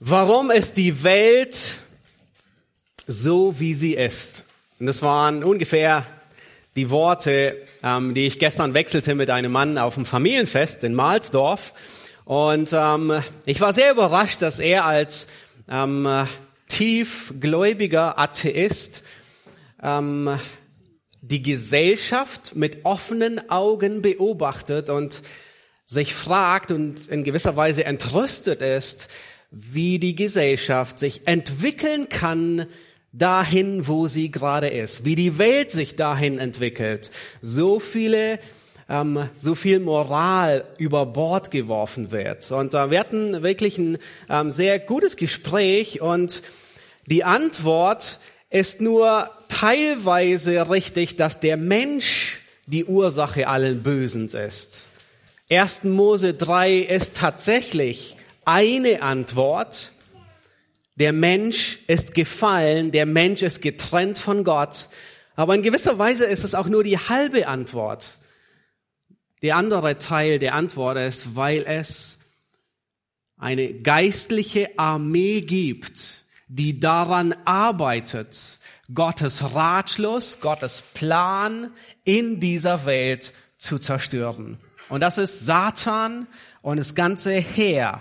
Warum ist die Welt so, wie sie ist? Und das waren ungefähr die Worte, ähm, die ich gestern wechselte mit einem Mann auf dem Familienfest in Mahlsdorf. Und ähm, ich war sehr überrascht, dass er als ähm, tiefgläubiger Atheist ähm, die Gesellschaft mit offenen Augen beobachtet und sich fragt und in gewisser Weise entrüstet ist, wie die Gesellschaft sich entwickeln kann dahin, wo sie gerade ist, wie die Welt sich dahin entwickelt. So viele ähm, so viel Moral über Bord geworfen wird. Und äh, wir hatten wirklich ein ähm, sehr gutes Gespräch und die Antwort ist nur teilweise richtig, dass der Mensch die Ursache allen Bösens ist. 1. Mose 3 ist tatsächlich eine Antwort. Der Mensch ist gefallen, der Mensch ist getrennt von Gott. Aber in gewisser Weise ist es auch nur die halbe Antwort. Der andere Teil der Antwort ist, weil es eine geistliche Armee gibt, die daran arbeitet, Gottes Ratschluss, Gottes Plan in dieser Welt zu zerstören. Und das ist Satan und das ganze Heer,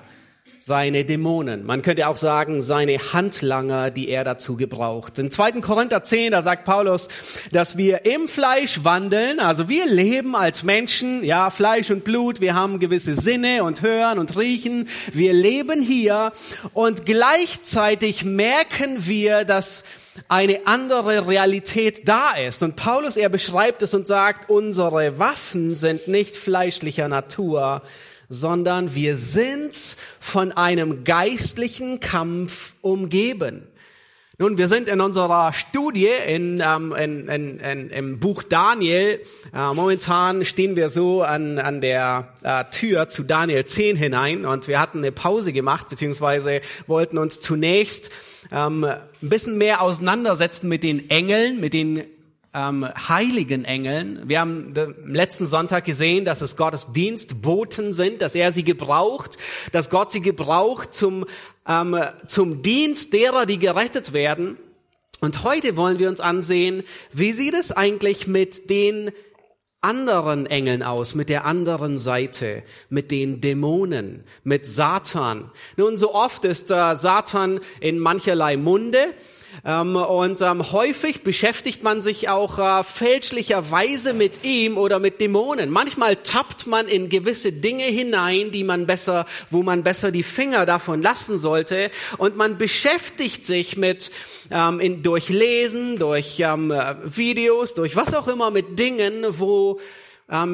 seine Dämonen. Man könnte auch sagen, seine Handlanger, die er dazu gebraucht. In 2. Korinther 10, da sagt Paulus, dass wir im Fleisch wandeln, also wir leben als Menschen, ja, Fleisch und Blut, wir haben gewisse Sinne und hören und riechen, wir leben hier und gleichzeitig merken wir, dass eine andere Realität da ist. Und Paulus, er beschreibt es und sagt, unsere Waffen sind nicht fleischlicher Natur, sondern wir sind von einem geistlichen Kampf umgeben. Nun, wir sind in unserer Studie in, ähm, in, in, in, im Buch Daniel. Äh, momentan stehen wir so an, an der äh, Tür zu Daniel 10 hinein und wir hatten eine Pause gemacht, beziehungsweise wollten uns zunächst ähm, ein bisschen mehr auseinandersetzen mit den Engeln, mit den ähm, heiligen Engeln. Wir haben letzten Sonntag gesehen, dass es Gottes Dienstboten sind, dass er sie gebraucht, dass Gott sie gebraucht zum, ähm, zum Dienst derer, die gerettet werden. Und heute wollen wir uns ansehen, wie sieht es eigentlich mit den anderen Engeln aus, mit der anderen Seite, mit den Dämonen, mit Satan. Nun, so oft ist äh, Satan in mancherlei Munde. Ähm, und ähm, häufig beschäftigt man sich auch äh, fälschlicherweise mit ihm oder mit Dämonen. Manchmal tappt man in gewisse Dinge hinein, die man besser, wo man besser die Finger davon lassen sollte. Und man beschäftigt sich mit ähm, durch Lesen, durch Videos, durch was auch immer mit Dingen, wo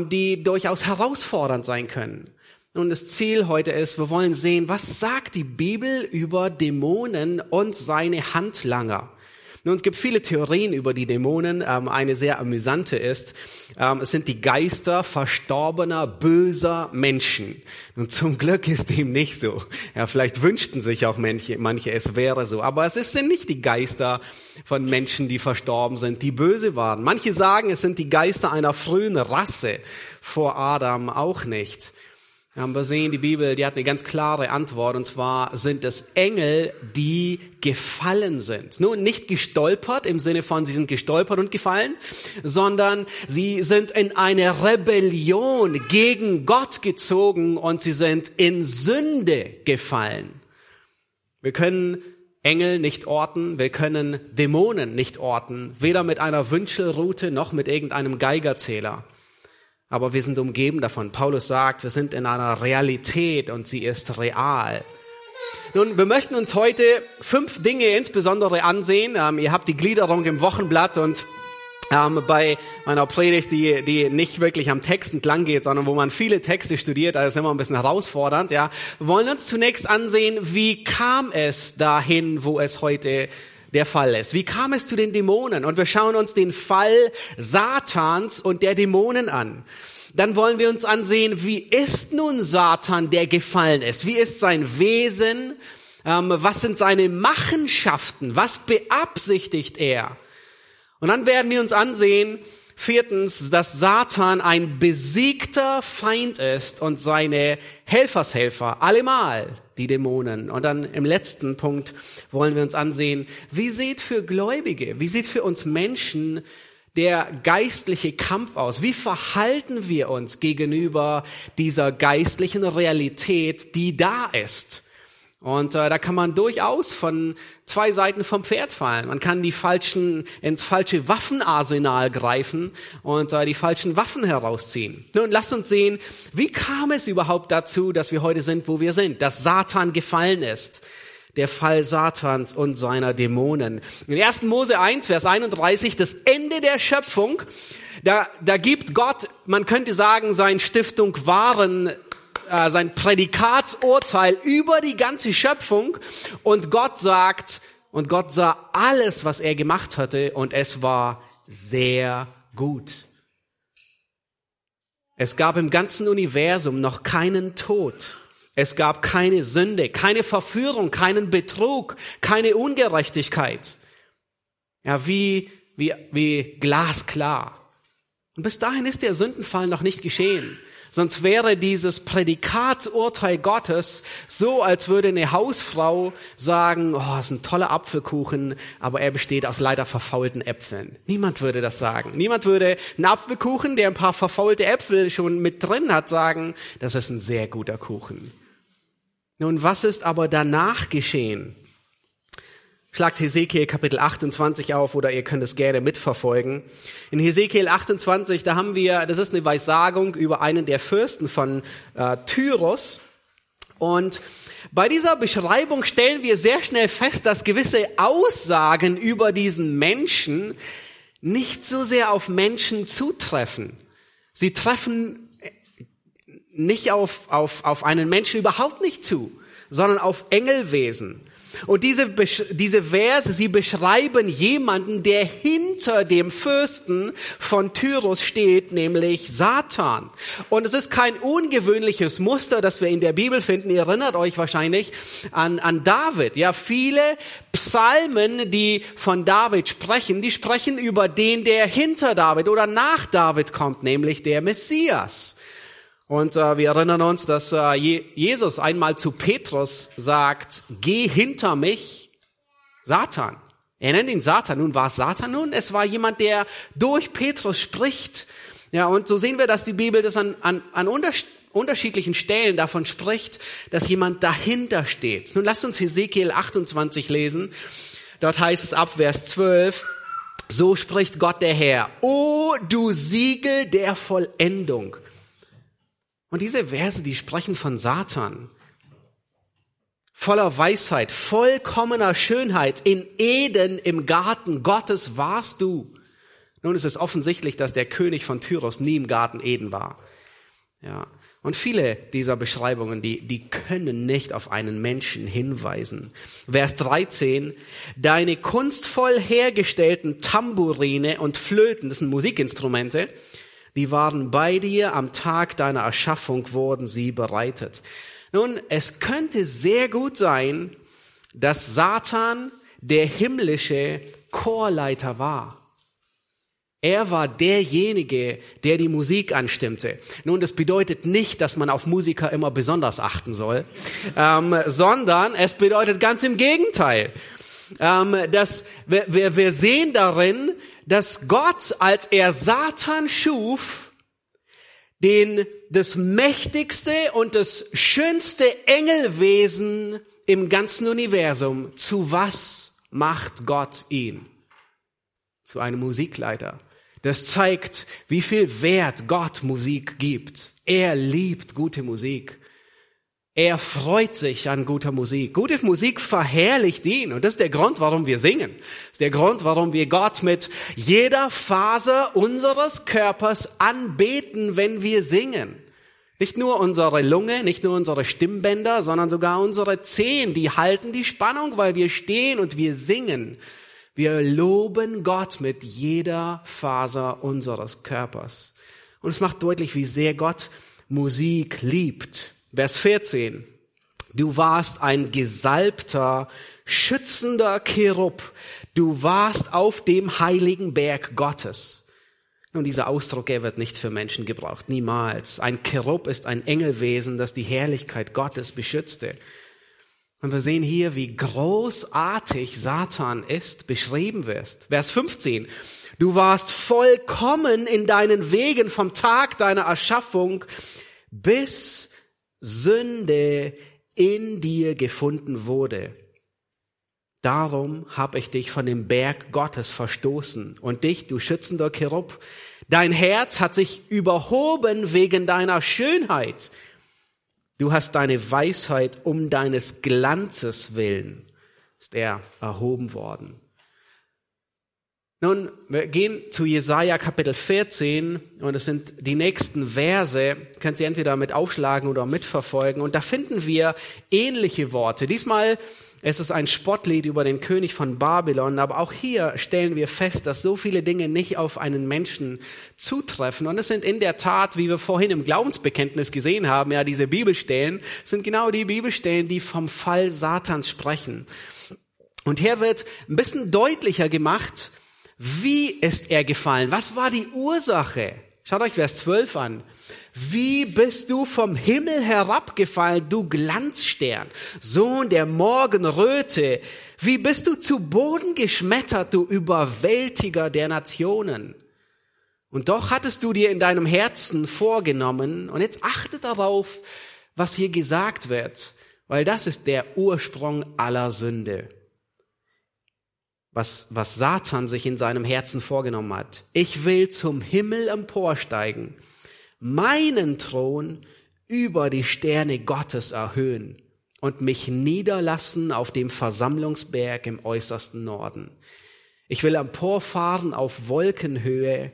die durchaus herausfordernd sein können. Und das Ziel heute ist, wir wollen sehen, was sagt die Bibel über Dämonen und seine Handlanger. Nun, es gibt viele Theorien über die Dämonen. Ähm, eine sehr amüsante ist, ähm, es sind die Geister verstorbener, böser Menschen. Und zum Glück ist dem nicht so. Ja, vielleicht wünschten sich auch manche, manche, es wäre so. Aber es sind nicht die Geister von Menschen, die verstorben sind, die böse waren. Manche sagen, es sind die Geister einer frühen Rasse vor Adam auch nicht. Wir haben gesehen, die Bibel, die hat eine ganz klare Antwort, und zwar sind es Engel, die gefallen sind. Nun, nicht gestolpert im Sinne von, sie sind gestolpert und gefallen, sondern sie sind in eine Rebellion gegen Gott gezogen und sie sind in Sünde gefallen. Wir können Engel nicht orten, wir können Dämonen nicht orten, weder mit einer Wünschelrute noch mit irgendeinem Geigerzähler aber wir sind umgeben davon. Paulus sagt, wir sind in einer Realität und sie ist real. Nun, wir möchten uns heute fünf Dinge insbesondere ansehen. Ähm, ihr habt die Gliederung im Wochenblatt und ähm, bei meiner Predigt, die, die nicht wirklich am Text entlang geht, sondern wo man viele Texte studiert, also ist immer ein bisschen herausfordernd, ja. Wir wollen uns zunächst ansehen, wie kam es dahin, wo es heute der Fall ist. Wie kam es zu den Dämonen? Und wir schauen uns den Fall Satans und der Dämonen an. Dann wollen wir uns ansehen, wie ist nun Satan, der gefallen ist? Wie ist sein Wesen? Ähm, was sind seine Machenschaften? Was beabsichtigt er? Und dann werden wir uns ansehen, viertens, dass Satan ein besiegter Feind ist und seine Helfershelfer allemal die Dämonen. Und dann im letzten Punkt wollen wir uns ansehen, wie sieht für Gläubige, wie sieht für uns Menschen der geistliche Kampf aus? Wie verhalten wir uns gegenüber dieser geistlichen Realität, die da ist? Und äh, da kann man durchaus von zwei Seiten vom Pferd fallen. Man kann die falschen ins falsche Waffenarsenal greifen und äh, die falschen Waffen herausziehen. Nun lasst uns sehen, wie kam es überhaupt dazu, dass wir heute sind, wo wir sind, dass Satan gefallen ist. Der Fall Satans und seiner Dämonen. In 1. Mose 1, Vers 31, das Ende der Schöpfung, da, da gibt Gott, man könnte sagen, sein Stiftung Waren äh, sein Prädikatsurteil über die ganze Schöpfung und Gott sagt, und Gott sah alles, was er gemacht hatte und es war sehr gut. Es gab im ganzen Universum noch keinen Tod. Es gab keine Sünde, keine Verführung, keinen Betrug, keine Ungerechtigkeit. Ja, wie, wie, wie glasklar. Und bis dahin ist der Sündenfall noch nicht geschehen. Sonst wäre dieses Prädikatsurteil Gottes so, als würde eine Hausfrau sagen, oh, ist ein toller Apfelkuchen, aber er besteht aus leider verfaulten Äpfeln. Niemand würde das sagen. Niemand würde einen Apfelkuchen, der ein paar verfaulte Äpfel schon mit drin hat, sagen, das ist ein sehr guter Kuchen. Nun, was ist aber danach geschehen? Schlagt Hesekiel Kapitel 28 auf oder ihr könnt es gerne mitverfolgen. In Hesekiel 28, da haben wir, das ist eine Weissagung über einen der Fürsten von äh, Tyros. Und bei dieser Beschreibung stellen wir sehr schnell fest, dass gewisse Aussagen über diesen Menschen nicht so sehr auf Menschen zutreffen. Sie treffen nicht auf, auf, auf einen Menschen überhaupt nicht zu, sondern auf Engelwesen. Und diese, diese Verse, sie beschreiben jemanden, der hinter dem Fürsten von Tyrus steht, nämlich Satan. Und es ist kein ungewöhnliches Muster, das wir in der Bibel finden. Ihr erinnert euch wahrscheinlich an, an David. Ja, viele Psalmen, die von David sprechen, die sprechen über den, der hinter David oder nach David kommt, nämlich der Messias. Und äh, wir erinnern uns, dass äh, Jesus einmal zu Petrus sagt, geh hinter mich, Satan. Er nennt ihn Satan. Nun war es Satan nun? Es war jemand, der durch Petrus spricht. Ja, und so sehen wir, dass die Bibel das an, an, an unterschiedlichen Stellen davon spricht, dass jemand dahinter steht. Nun lasst uns Hesekiel 28 lesen. Dort heißt es ab Vers 12, so spricht Gott der Herr, O du Siegel der Vollendung und diese Verse, die sprechen von Satan. Voller Weisheit, vollkommener Schönheit, in Eden im Garten Gottes warst du. Nun ist es offensichtlich, dass der König von Tyros nie im Garten Eden war. Ja. Und viele dieser Beschreibungen, die, die können nicht auf einen Menschen hinweisen. Vers 13, deine kunstvoll hergestellten Tamburine und Flöten, das sind Musikinstrumente, die waren bei dir, am Tag deiner Erschaffung wurden sie bereitet. Nun, es könnte sehr gut sein, dass Satan der himmlische Chorleiter war. Er war derjenige, der die Musik anstimmte. Nun, das bedeutet nicht, dass man auf Musiker immer besonders achten soll, ähm, sondern es bedeutet ganz im Gegenteil. Ähm, dass wir, wir, wir sehen darin, dass Gott, als er Satan schuf, den das mächtigste und das schönste Engelwesen im ganzen Universum, zu was macht Gott ihn? Zu einem Musikleiter. Das zeigt, wie viel Wert Gott Musik gibt. Er liebt gute Musik. Er freut sich an guter Musik. Gute Musik verherrlicht ihn. Und das ist der Grund, warum wir singen. Das ist der Grund, warum wir Gott mit jeder Faser unseres Körpers anbeten, wenn wir singen. Nicht nur unsere Lunge, nicht nur unsere Stimmbänder, sondern sogar unsere Zehen, die halten die Spannung, weil wir stehen und wir singen. Wir loben Gott mit jeder Faser unseres Körpers. Und es macht deutlich, wie sehr Gott Musik liebt. Vers 14. Du warst ein gesalbter, schützender Cherub. Du warst auf dem heiligen Berg Gottes. Nun, dieser Ausdruck, er wird nicht für Menschen gebraucht, niemals. Ein Cherub ist ein Engelwesen, das die Herrlichkeit Gottes beschützte. Und wir sehen hier, wie großartig Satan ist, beschrieben wirst. Vers 15. Du warst vollkommen in deinen Wegen vom Tag deiner Erschaffung, bis Sünde in dir gefunden wurde. Darum habe ich dich von dem Berg Gottes verstoßen und dich, du schützender Cherub, dein Herz hat sich überhoben wegen deiner Schönheit. Du hast deine Weisheit um deines Glanzes willen, ist er erhoben worden. Nun, wir gehen zu Jesaja Kapitel 14 und es sind die nächsten Verse, können Sie entweder mit aufschlagen oder mitverfolgen und da finden wir ähnliche Worte. Diesmal ist es ein Spottlied über den König von Babylon, aber auch hier stellen wir fest, dass so viele Dinge nicht auf einen Menschen zutreffen und es sind in der Tat, wie wir vorhin im Glaubensbekenntnis gesehen haben, ja, diese Bibelstellen sind genau die Bibelstellen, die vom Fall Satans sprechen. Und hier wird ein bisschen deutlicher gemacht, wie ist er gefallen? Was war die Ursache? Schaut euch Vers 12 an. Wie bist du vom Himmel herabgefallen, du Glanzstern, Sohn der Morgenröte? Wie bist du zu Boden geschmettert, du Überwältiger der Nationen? Und doch hattest du dir in deinem Herzen vorgenommen, und jetzt achte darauf, was hier gesagt wird, weil das ist der Ursprung aller Sünde was, was Satan sich in seinem Herzen vorgenommen hat. Ich will zum Himmel emporsteigen, meinen Thron über die Sterne Gottes erhöhen und mich niederlassen auf dem Versammlungsberg im äußersten Norden. Ich will emporfahren auf Wolkenhöhe.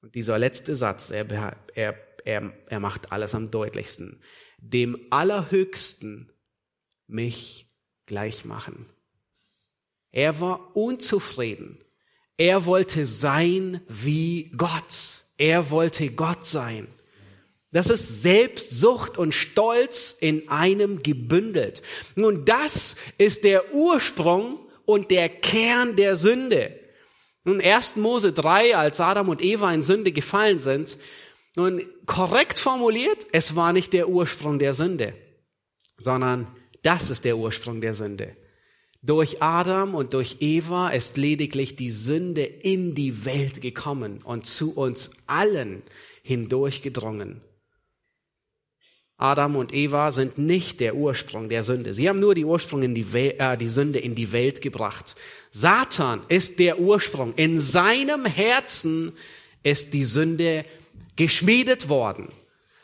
Und dieser letzte Satz, er, er, er, er macht alles am deutlichsten. Dem Allerhöchsten mich gleich machen. Er war unzufrieden. Er wollte sein wie Gott. Er wollte Gott sein. Das ist Selbstsucht und Stolz in einem gebündelt. Nun, das ist der Ursprung und der Kern der Sünde. Nun, 1. Mose 3, als Adam und Eva in Sünde gefallen sind, nun, korrekt formuliert, es war nicht der Ursprung der Sünde, sondern das ist der Ursprung der Sünde. Durch Adam und durch Eva ist lediglich die Sünde in die Welt gekommen und zu uns allen hindurchgedrungen. Adam und Eva sind nicht der Ursprung der Sünde. Sie haben nur die Ursprung in die, äh, die Sünde in die Welt gebracht. Satan ist der Ursprung. In seinem Herzen ist die Sünde geschmiedet worden.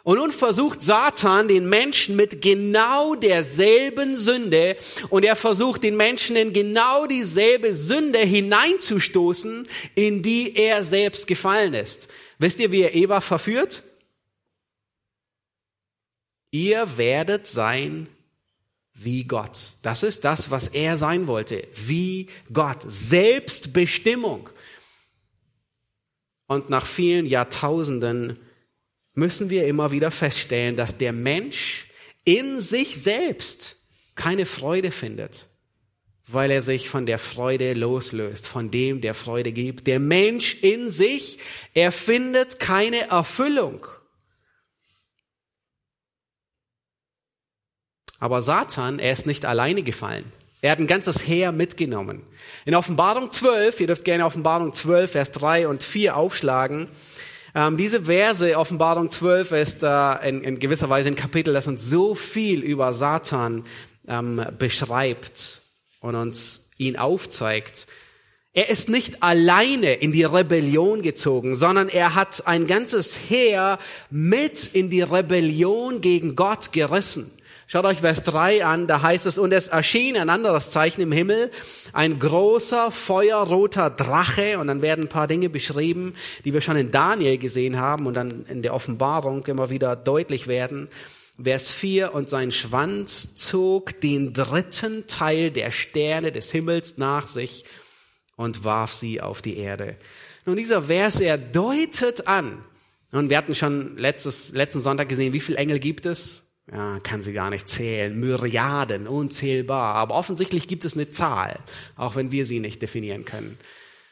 Und nun versucht Satan den Menschen mit genau derselben Sünde und er versucht den Menschen in genau dieselbe Sünde hineinzustoßen, in die er selbst gefallen ist. Wisst ihr, wie er Eva verführt? Ihr werdet sein wie Gott. Das ist das, was er sein wollte. Wie Gott. Selbstbestimmung. Und nach vielen Jahrtausenden müssen wir immer wieder feststellen, dass der Mensch in sich selbst keine Freude findet, weil er sich von der Freude loslöst, von dem, der Freude gibt. Der Mensch in sich, er findet keine Erfüllung. Aber Satan, er ist nicht alleine gefallen. Er hat ein ganzes Heer mitgenommen. In Offenbarung 12, ihr dürft gerne Offenbarung 12, Vers 3 und 4 aufschlagen, ähm, diese Verse, Offenbarung 12, ist äh, in, in, gewisser Weise ein Kapitel, das uns so viel über Satan ähm, beschreibt und uns ihn aufzeigt. Er ist nicht alleine in die Rebellion gezogen, sondern er hat ein ganzes Heer mit in die Rebellion gegen Gott gerissen. Schaut euch Vers 3 an, da heißt es, und es erschien ein anderes Zeichen im Himmel, ein großer, feuerroter Drache, und dann werden ein paar Dinge beschrieben, die wir schon in Daniel gesehen haben und dann in der Offenbarung immer wieder deutlich werden. Vers 4, und sein Schwanz zog den dritten Teil der Sterne des Himmels nach sich und warf sie auf die Erde. Nun, dieser Vers, er deutet an, und wir hatten schon letztes, letzten Sonntag gesehen, wie viele Engel gibt es? Ja, kann sie gar nicht zählen. Myriaden, unzählbar. Aber offensichtlich gibt es eine Zahl, auch wenn wir sie nicht definieren können.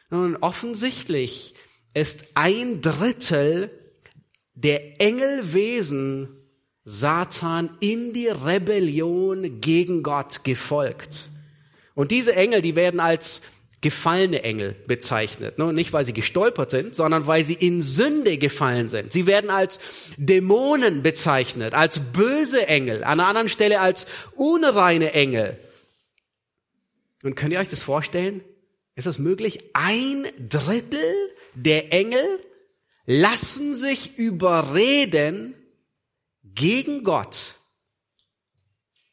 Nun, offensichtlich ist ein Drittel der Engelwesen Satan in die Rebellion gegen Gott gefolgt. Und diese Engel, die werden als gefallene Engel bezeichnet. Nicht, weil sie gestolpert sind, sondern weil sie in Sünde gefallen sind. Sie werden als Dämonen bezeichnet, als böse Engel, an einer anderen Stelle als unreine Engel. Und könnt ihr euch das vorstellen? Ist das möglich? Ein Drittel der Engel lassen sich überreden, gegen Gott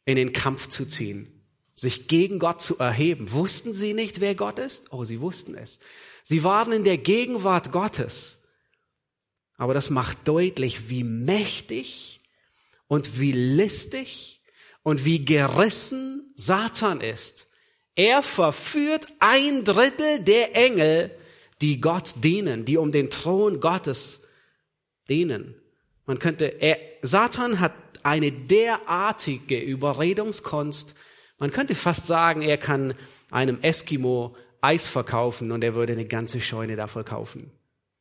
in den Kampf zu ziehen sich gegen Gott zu erheben. Wussten sie nicht, wer Gott ist? Oh, sie wussten es. Sie waren in der Gegenwart Gottes. Aber das macht deutlich, wie mächtig und wie listig und wie gerissen Satan ist. Er verführt ein Drittel der Engel, die Gott dienen, die um den Thron Gottes dienen. Man könnte, er, Satan hat eine derartige Überredungskunst, man könnte fast sagen, er kann einem Eskimo Eis verkaufen und er würde eine ganze Scheune davon kaufen,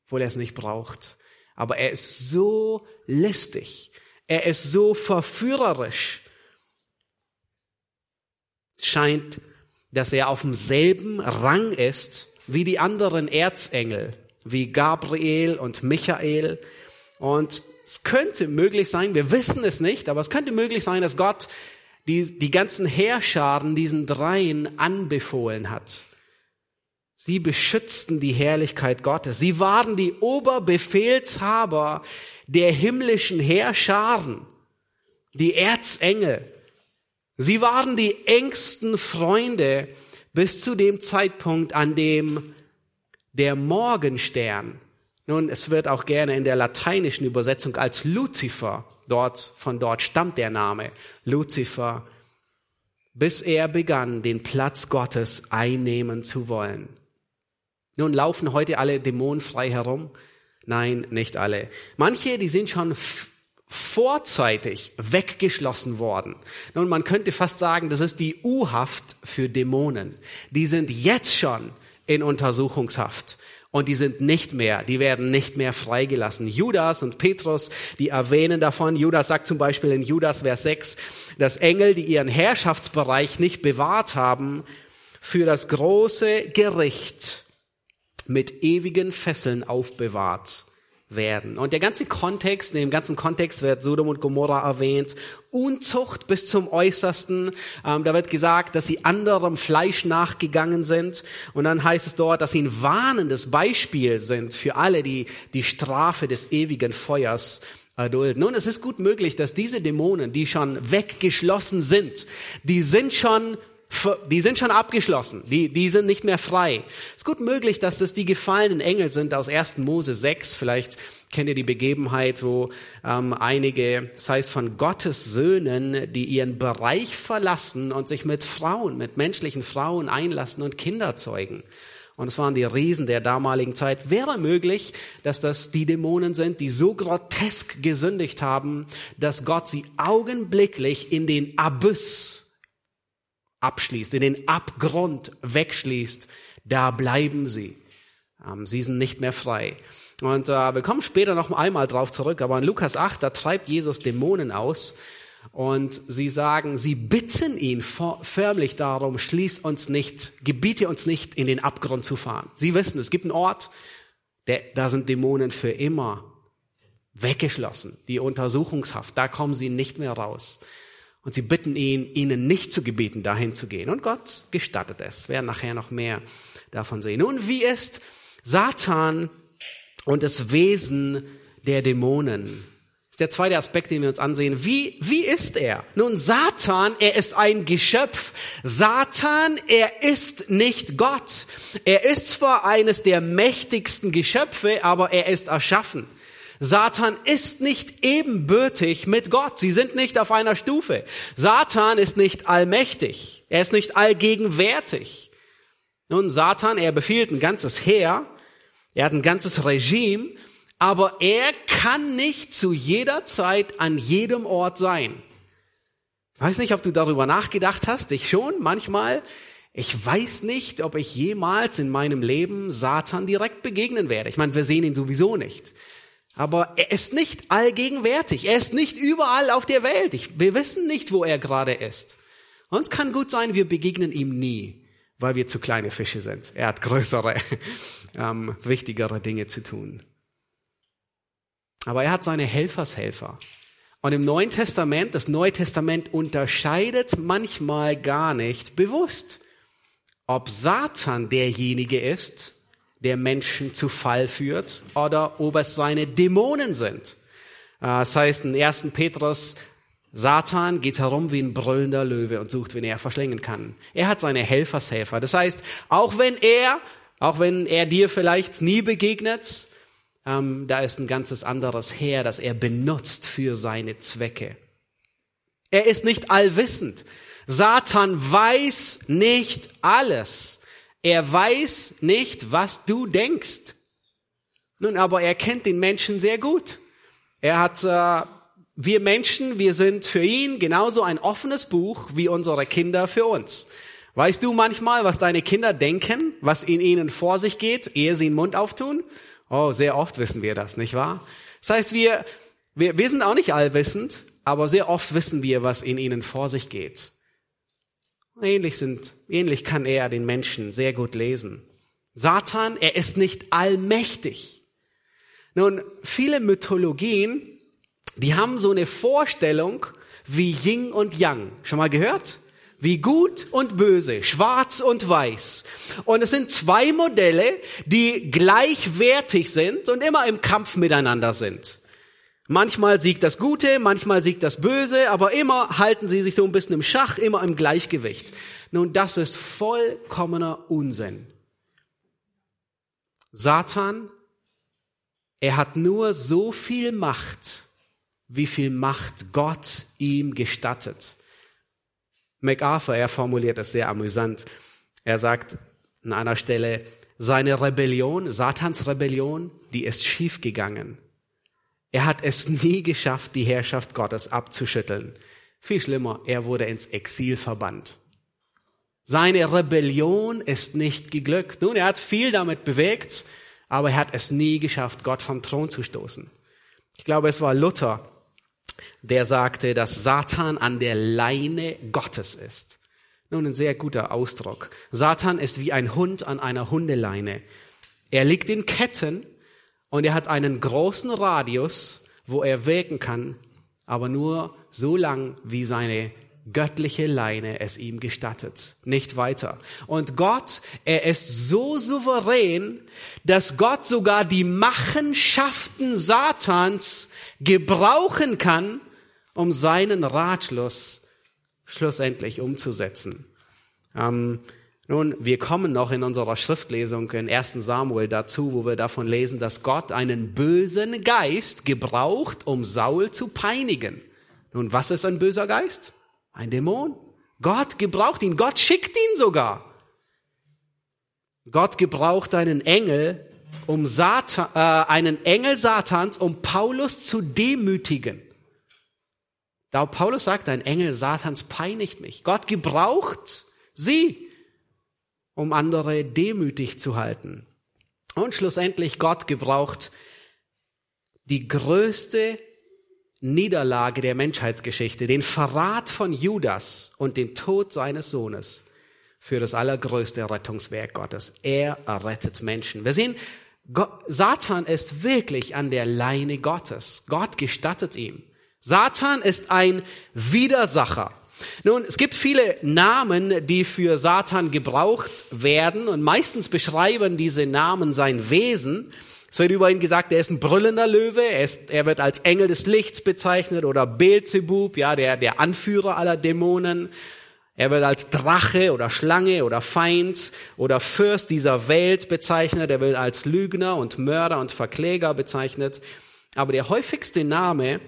obwohl er es nicht braucht. Aber er ist so listig, er ist so verführerisch. Es scheint, dass er auf demselben Rang ist wie die anderen Erzengel, wie Gabriel und Michael. Und es könnte möglich sein, wir wissen es nicht, aber es könnte möglich sein, dass Gott die, die ganzen Heerscharen diesen dreien anbefohlen hat. Sie beschützten die Herrlichkeit Gottes. Sie waren die Oberbefehlshaber der himmlischen Heerscharen, die Erzengel. Sie waren die engsten Freunde bis zu dem Zeitpunkt, an dem der Morgenstern, nun, es wird auch gerne in der lateinischen Übersetzung als Luzifer dort, von dort stammt der Name, Luzifer, bis er begann, den Platz Gottes einnehmen zu wollen. Nun laufen heute alle Dämonen frei herum? Nein, nicht alle. Manche, die sind schon vorzeitig weggeschlossen worden. Nun, man könnte fast sagen, das ist die U-Haft für Dämonen. Die sind jetzt schon in Untersuchungshaft und die sind nicht mehr, die werden nicht mehr freigelassen. Judas und Petrus, die erwähnen davon, Judas sagt zum Beispiel in Judas Vers 6, dass Engel, die ihren Herrschaftsbereich nicht bewahrt haben, für das große Gericht mit ewigen Fesseln aufbewahrt werden. Und der ganze Kontext, in dem ganzen Kontext wird Sodom und Gomorra erwähnt, Unzucht bis zum Äußersten. Ähm, da wird gesagt, dass sie anderem Fleisch nachgegangen sind. Und dann heißt es dort, dass sie ein warnendes Beispiel sind für alle, die die Strafe des ewigen Feuers erdulden. Nun, es ist gut möglich, dass diese Dämonen, die schon weggeschlossen sind, die sind schon die sind schon abgeschlossen, die, die sind nicht mehr frei. Es ist gut möglich, dass das die gefallenen Engel sind aus 1. Mose 6. Vielleicht kennt ihr die Begebenheit, wo ähm, einige, das heißt von Gottes Söhnen, die ihren Bereich verlassen und sich mit Frauen, mit menschlichen Frauen einlassen und Kinder zeugen. Und es waren die Riesen der damaligen Zeit. Wäre möglich, dass das die Dämonen sind, die so grotesk gesündigt haben, dass Gott sie augenblicklich in den Abyss abschließt, in den Abgrund wegschließt, da bleiben sie. Ähm, sie sind nicht mehr frei. Und äh, wir kommen später noch einmal drauf zurück, aber in Lukas 8, da treibt Jesus Dämonen aus und sie sagen, sie bitten ihn förmlich darum, schließ uns nicht, gebiete uns nicht in den Abgrund zu fahren. Sie wissen, es gibt einen Ort, der, da sind Dämonen für immer weggeschlossen, die Untersuchungshaft, da kommen sie nicht mehr raus. Und sie bitten ihn, ihnen nicht zu gebieten, dahin zu gehen. Und Gott gestattet es. Wir werden nachher noch mehr davon sehen. Nun, wie ist Satan und das Wesen der Dämonen? Das ist der zweite Aspekt, den wir uns ansehen. Wie, wie ist er? Nun, Satan, er ist ein Geschöpf. Satan, er ist nicht Gott. Er ist zwar eines der mächtigsten Geschöpfe, aber er ist erschaffen. Satan ist nicht ebenbürtig mit Gott. Sie sind nicht auf einer Stufe. Satan ist nicht allmächtig. Er ist nicht allgegenwärtig. Nun, Satan, er befiehlt ein ganzes Heer. Er hat ein ganzes Regime. Aber er kann nicht zu jeder Zeit an jedem Ort sein. Ich weiß nicht, ob du darüber nachgedacht hast. Ich schon manchmal. Ich weiß nicht, ob ich jemals in meinem Leben Satan direkt begegnen werde. Ich meine, wir sehen ihn sowieso nicht. Aber er ist nicht allgegenwärtig. Er ist nicht überall auf der Welt. Ich, wir wissen nicht, wo er gerade ist. Und es kann gut sein, wir begegnen ihm nie, weil wir zu kleine Fische sind. Er hat größere, ähm, wichtigere Dinge zu tun. Aber er hat seine Helfershelfer. Und im Neuen Testament, das Neue Testament unterscheidet manchmal gar nicht bewusst ob Satan derjenige ist, der Menschen zu Fall führt, oder ob es seine Dämonen sind. Äh, das heißt in 1. Petrus, Satan geht herum wie ein brüllender Löwe und sucht, wen er verschlingen kann. Er hat seine Helfershelfer. Das heißt, auch wenn er, auch wenn er dir vielleicht nie begegnet, ähm, da ist ein ganzes anderes Heer, das er benutzt für seine Zwecke. Er ist nicht allwissend. Satan weiß nicht alles. Er weiß nicht, was du denkst. Nun, aber er kennt den Menschen sehr gut. Er hat, äh, wir Menschen, wir sind für ihn genauso ein offenes Buch wie unsere Kinder für uns. Weißt du manchmal, was deine Kinder denken, was in ihnen vor sich geht, ehe sie den Mund auftun? Oh, sehr oft wissen wir das, nicht wahr? Das heißt, wir, wir, wir sind auch nicht allwissend, aber sehr oft wissen wir, was in ihnen vor sich geht. Ähnlich sind, ähnlich kann er den Menschen sehr gut lesen. Satan, er ist nicht allmächtig. Nun, viele Mythologien, die haben so eine Vorstellung wie Yin und Yang. Schon mal gehört? Wie gut und böse, schwarz und weiß. Und es sind zwei Modelle, die gleichwertig sind und immer im Kampf miteinander sind. Manchmal siegt das Gute, manchmal siegt das Böse, aber immer halten sie sich so ein bisschen im Schach, immer im Gleichgewicht. Nun, das ist vollkommener Unsinn. Satan, er hat nur so viel Macht, wie viel Macht Gott ihm gestattet. MacArthur, er formuliert es sehr amüsant. Er sagt an einer Stelle, seine Rebellion, Satans Rebellion, die ist schiefgegangen. Er hat es nie geschafft, die Herrschaft Gottes abzuschütteln. Viel schlimmer, er wurde ins Exil verbannt. Seine Rebellion ist nicht geglückt. Nun, er hat viel damit bewegt, aber er hat es nie geschafft, Gott vom Thron zu stoßen. Ich glaube, es war Luther, der sagte, dass Satan an der Leine Gottes ist. Nun, ein sehr guter Ausdruck. Satan ist wie ein Hund an einer Hundeleine. Er liegt in Ketten und er hat einen großen Radius, wo er wirken kann, aber nur so lang, wie seine göttliche Leine es ihm gestattet, nicht weiter. Und Gott, er ist so souverän, dass Gott sogar die Machenschaften Satans gebrauchen kann, um seinen Ratschluss schlussendlich umzusetzen. Ähm, nun, wir kommen noch in unserer Schriftlesung in 1 Samuel dazu, wo wir davon lesen, dass Gott einen bösen Geist gebraucht, um Saul zu peinigen. Nun, was ist ein böser Geist? Ein Dämon. Gott gebraucht ihn, Gott schickt ihn sogar. Gott gebraucht einen Engel, um Satan, äh, einen Engel Satans, um Paulus zu demütigen. Da Paulus sagt, ein Engel Satans peinigt mich. Gott gebraucht sie um andere demütig zu halten. Und schlussendlich Gott gebraucht die größte Niederlage der Menschheitsgeschichte, den Verrat von Judas und den Tod seines Sohnes für das allergrößte Rettungswerk Gottes. Er errettet Menschen. Wir sehen, Satan ist wirklich an der Leine Gottes. Gott gestattet ihm. Satan ist ein Widersacher. Nun, es gibt viele Namen, die für Satan gebraucht werden und meistens beschreiben diese Namen sein Wesen. Es wird über ihn gesagt, er ist ein brüllender Löwe, er, ist, er wird als Engel des Lichts bezeichnet oder Beelzebub, ja, der, der Anführer aller Dämonen. Er wird als Drache oder Schlange oder Feind oder Fürst dieser Welt bezeichnet. Er wird als Lügner und Mörder und Verkläger bezeichnet. Aber der häufigste Name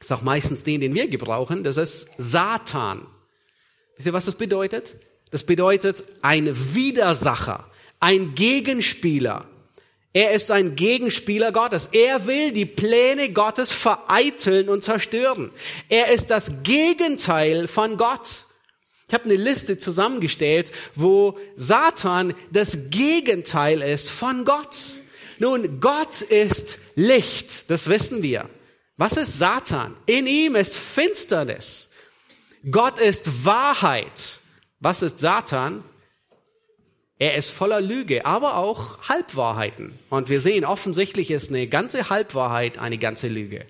ist auch meistens den, den wir gebrauchen. Das ist Satan. Wisst ihr, was das bedeutet? Das bedeutet ein Widersacher, ein Gegenspieler. Er ist ein Gegenspieler Gottes. Er will die Pläne Gottes vereiteln und zerstören. Er ist das Gegenteil von Gott. Ich habe eine Liste zusammengestellt, wo Satan das Gegenteil ist von Gott. Nun, Gott ist Licht, das wissen wir. Was ist Satan? In ihm ist Finsternis. Gott ist Wahrheit. Was ist Satan? Er ist voller Lüge, aber auch Halbwahrheiten. Und wir sehen, offensichtlich ist eine ganze Halbwahrheit eine ganze Lüge.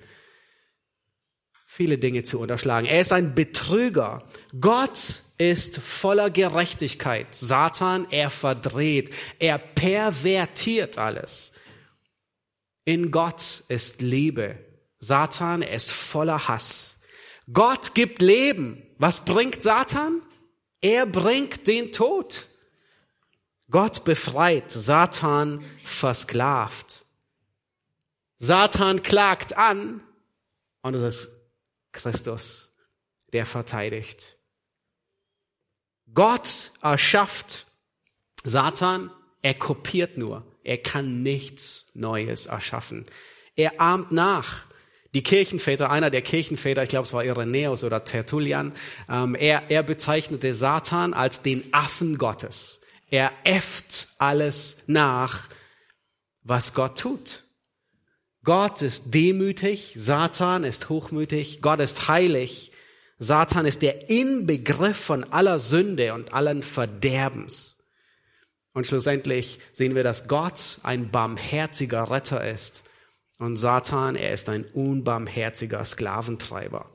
Viele Dinge zu unterschlagen. Er ist ein Betrüger. Gott ist voller Gerechtigkeit. Satan, er verdreht, er pervertiert alles. In Gott ist Liebe. Satan, er ist voller Hass. Gott gibt Leben. Was bringt Satan? Er bringt den Tod. Gott befreit, Satan versklavt. Satan klagt an und es ist Christus, der verteidigt. Gott erschafft Satan, er kopiert nur. Er kann nichts Neues erschaffen. Er ahmt nach. Die Kirchenväter, einer der Kirchenväter, ich glaube es war Irenäus oder Tertullian, ähm, er, er bezeichnete Satan als den Affen Gottes. Er äfft alles nach, was Gott tut. Gott ist demütig, Satan ist hochmütig, Gott ist heilig, Satan ist der Inbegriff von aller Sünde und allen Verderbens. Und schlussendlich sehen wir, dass Gott ein barmherziger Retter ist und Satan, er ist ein unbarmherziger Sklaventreiber.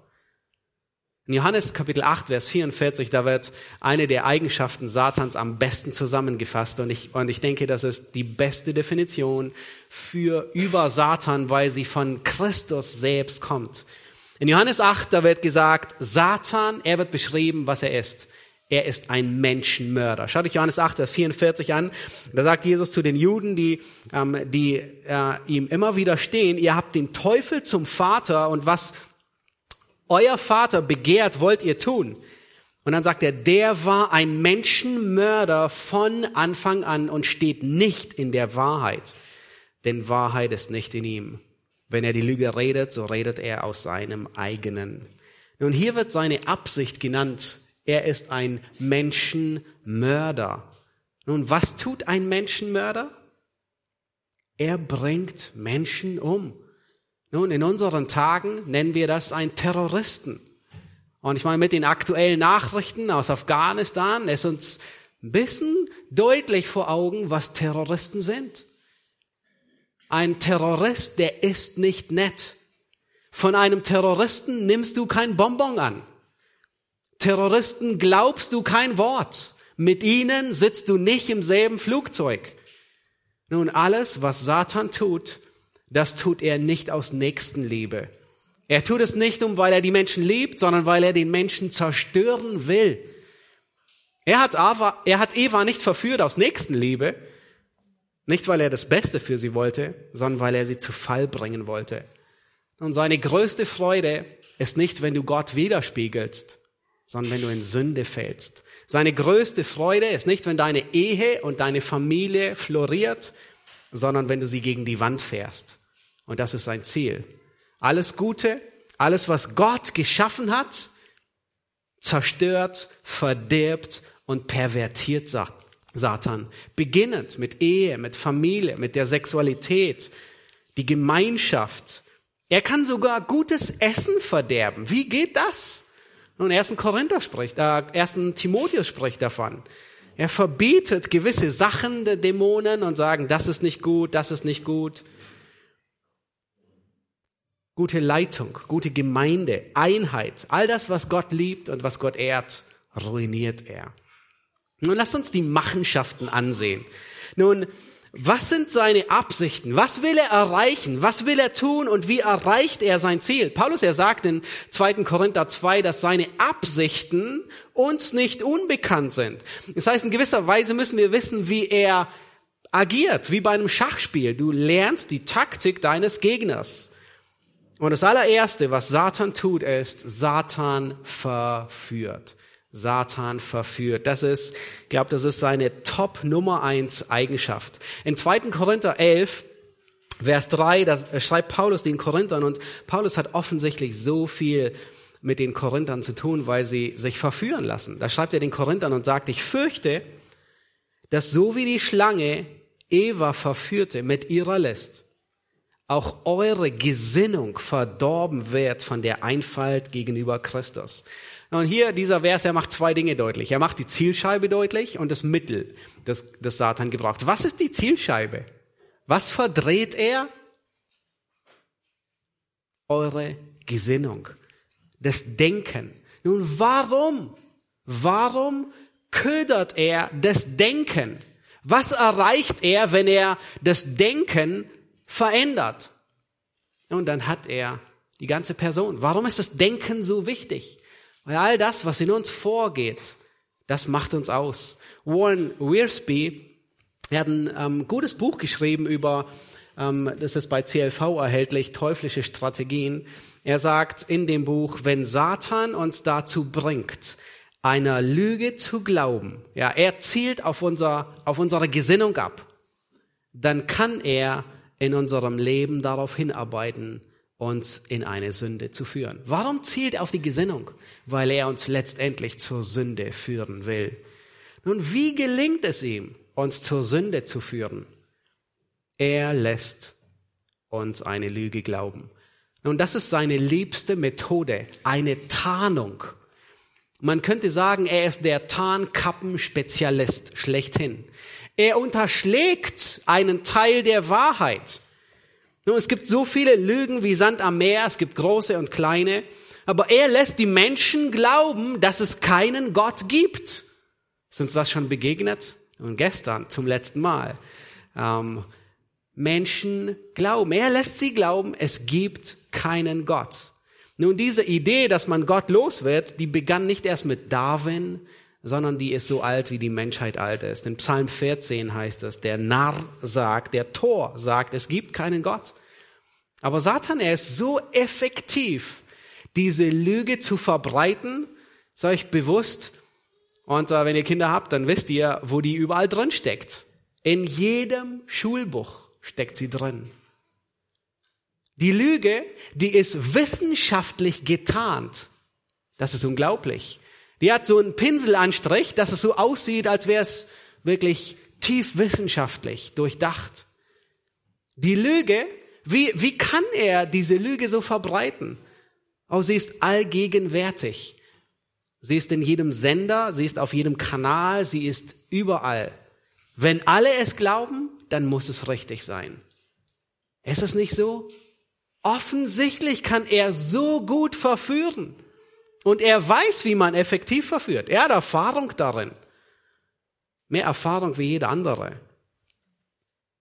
In Johannes Kapitel 8, Vers 44, da wird eine der Eigenschaften Satans am besten zusammengefasst. Und ich, und ich denke, das ist die beste Definition für über Satan, weil sie von Christus selbst kommt. In Johannes 8, da wird gesagt, Satan, er wird beschrieben, was er ist. Er ist ein Menschenmörder. Schaut euch Johannes 8, Vers 44 an. Da sagt Jesus zu den Juden, die, ähm, die äh, ihm immer wieder stehen, ihr habt den Teufel zum Vater und was euer Vater begehrt, wollt ihr tun. Und dann sagt er, der war ein Menschenmörder von Anfang an und steht nicht in der Wahrheit. Denn Wahrheit ist nicht in ihm. Wenn er die Lüge redet, so redet er aus seinem eigenen. Nun, hier wird seine Absicht genannt, er ist ein Menschenmörder. Nun, was tut ein Menschenmörder? Er bringt Menschen um. Nun, in unseren Tagen nennen wir das ein Terroristen. Und ich meine, mit den aktuellen Nachrichten aus Afghanistan ist uns ein bisschen deutlich vor Augen, was Terroristen sind. Ein Terrorist, der ist nicht nett. Von einem Terroristen nimmst du kein Bonbon an. Terroristen glaubst du kein Wort. Mit ihnen sitzt du nicht im selben Flugzeug. Nun, alles, was Satan tut, das tut er nicht aus Nächstenliebe. Er tut es nicht, um weil er die Menschen liebt, sondern weil er den Menschen zerstören will. Er hat, Ava, er hat Eva nicht verführt aus Nächstenliebe, nicht weil er das Beste für sie wollte, sondern weil er sie zu Fall bringen wollte. Und seine größte Freude ist nicht, wenn du Gott widerspiegelst, sondern wenn du in Sünde fällst. Seine größte Freude ist nicht, wenn deine Ehe und deine Familie floriert, sondern wenn du sie gegen die Wand fährst. Und das ist sein Ziel. Alles Gute, alles, was Gott geschaffen hat, zerstört, verdirbt und pervertiert Satan. Beginnend mit Ehe, mit Familie, mit der Sexualität, die Gemeinschaft. Er kann sogar gutes Essen verderben. Wie geht das? Nun, 1. Korinther spricht, äh, 1. Timotheus spricht davon. Er verbietet gewisse Sachen der Dämonen und sagen, das ist nicht gut, das ist nicht gut. Gute Leitung, gute Gemeinde, Einheit, all das, was Gott liebt und was Gott ehrt, ruiniert er. Nun lasst uns die Machenschaften ansehen. Nun, was sind seine Absichten? Was will er erreichen? Was will er tun und wie erreicht er sein Ziel? Paulus, er sagt in 2. Korinther 2, dass seine Absichten uns nicht unbekannt sind. Das heißt, in gewisser Weise müssen wir wissen, wie er agiert, wie bei einem Schachspiel. Du lernst die Taktik deines Gegners. Und das allererste, was Satan tut, ist, Satan verführt. Satan verführt. Das ist, ich glaube, das ist seine Top Nummer eins Eigenschaft. In 2. Korinther 11, Vers 3, da schreibt Paulus den Korinthern und Paulus hat offensichtlich so viel mit den Korinthern zu tun, weil sie sich verführen lassen. Da schreibt er den Korinthern und sagt, ich fürchte, dass so wie die Schlange Eva verführte mit ihrer List, auch eure Gesinnung verdorben wird von der Einfalt gegenüber Christus. Und hier dieser Vers, er macht zwei Dinge deutlich. Er macht die Zielscheibe deutlich und das Mittel, das, das Satan gebraucht. Was ist die Zielscheibe? Was verdreht er? Eure Gesinnung, das Denken. Nun, warum? Warum ködert er das Denken? Was erreicht er, wenn er das Denken verändert? Und dann hat er die ganze Person. Warum ist das Denken so wichtig? Weil all das, was in uns vorgeht, das macht uns aus. Warren Wiersbe, er hat ein ähm, gutes Buch geschrieben über, ähm, das ist bei CLV erhältlich, teuflische Strategien. Er sagt in dem Buch, wenn Satan uns dazu bringt, einer Lüge zu glauben, ja, er zielt auf, unser, auf unsere Gesinnung ab, dann kann er in unserem Leben darauf hinarbeiten, uns in eine Sünde zu führen. Warum zielt er auf die Gesinnung? Weil er uns letztendlich zur Sünde führen will. Nun, wie gelingt es ihm, uns zur Sünde zu führen? Er lässt uns eine Lüge glauben. Nun, das ist seine liebste Methode, eine Tarnung. Man könnte sagen, er ist der Tarnkappenspezialist schlechthin. Er unterschlägt einen Teil der Wahrheit. Nun, es gibt so viele Lügen wie Sand am Meer, es gibt große und kleine, aber er lässt die Menschen glauben, dass es keinen Gott gibt. Ist uns das schon begegnet? Und gestern zum letzten Mal. Ähm, Menschen glauben, er lässt sie glauben, es gibt keinen Gott. Nun, diese Idee, dass man Gott los wird, die begann nicht erst mit Darwin, sondern die ist so alt, wie die Menschheit alt ist. In Psalm 14 heißt es, der Narr sagt, der Tor sagt, es gibt keinen Gott. Aber Satan, er ist so effektiv, diese Lüge zu verbreiten, ist euch bewusst. Und äh, wenn ihr Kinder habt, dann wisst ihr, wo die überall drin steckt. In jedem Schulbuch steckt sie drin. Die Lüge, die ist wissenschaftlich getarnt. Das ist unglaublich. Die hat so einen Pinselanstrich, dass es so aussieht, als wäre es wirklich tief wissenschaftlich durchdacht. Die Lüge, wie, wie kann er diese Lüge so verbreiten? Oh, sie ist allgegenwärtig. Sie ist in jedem Sender, sie ist auf jedem Kanal, sie ist überall. Wenn alle es glauben, dann muss es richtig sein. Ist es nicht so? Offensichtlich kann er so gut verführen. Und er weiß, wie man effektiv verführt. Er hat Erfahrung darin. Mehr Erfahrung wie jeder andere.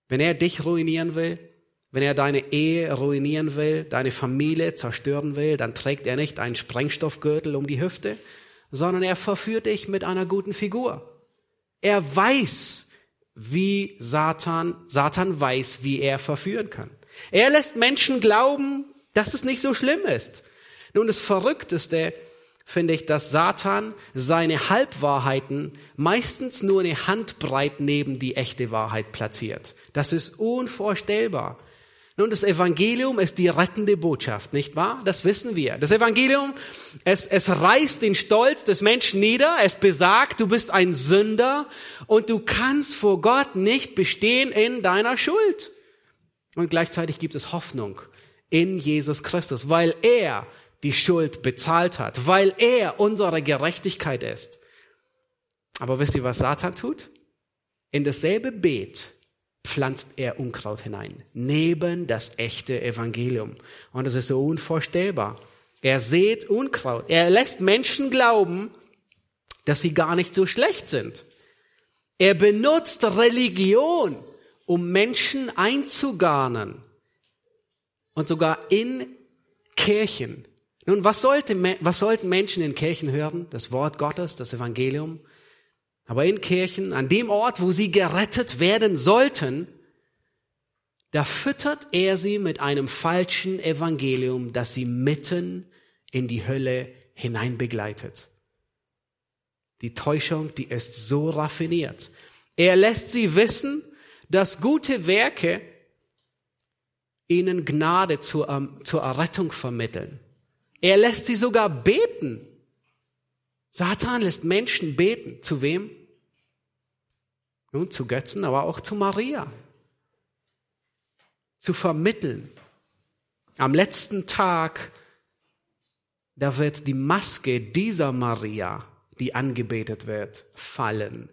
Wenn er dich ruinieren will, wenn er deine Ehe ruinieren will, deine Familie zerstören will, dann trägt er nicht einen Sprengstoffgürtel um die Hüfte, sondern er verführt dich mit einer guten Figur. Er weiß, wie Satan, Satan weiß, wie er verführen kann. Er lässt Menschen glauben, dass es nicht so schlimm ist. Nun, das Verrückteste finde ich, dass Satan seine Halbwahrheiten meistens nur eine Handbreit neben die echte Wahrheit platziert. Das ist unvorstellbar. Nun, das Evangelium ist die rettende Botschaft, nicht wahr? Das wissen wir. Das Evangelium, es, es reißt den Stolz des Menschen nieder. Es besagt, du bist ein Sünder und du kannst vor Gott nicht bestehen in deiner Schuld. Und gleichzeitig gibt es Hoffnung in Jesus Christus, weil er die Schuld bezahlt hat, weil er unsere Gerechtigkeit ist. Aber wisst ihr, was Satan tut? In dasselbe Beet pflanzt er Unkraut hinein, neben das echte Evangelium. Und das ist so unvorstellbar. Er sät Unkraut. Er lässt Menschen glauben, dass sie gar nicht so schlecht sind. Er benutzt Religion, um Menschen einzugarnen. Und sogar in Kirchen. Nun, was, sollte, was sollten Menschen in Kirchen hören? Das Wort Gottes, das Evangelium. Aber in Kirchen, an dem Ort, wo sie gerettet werden sollten, da füttert er sie mit einem falschen Evangelium, das sie mitten in die Hölle hinein begleitet. Die Täuschung, die ist so raffiniert. Er lässt sie wissen, dass gute Werke ihnen Gnade zur, zur Errettung vermitteln. Er lässt sie sogar beten. Satan lässt Menschen beten. Zu wem? Nun, zu Götzen, aber auch zu Maria. Zu vermitteln. Am letzten Tag, da wird die Maske dieser Maria, die angebetet wird, fallen.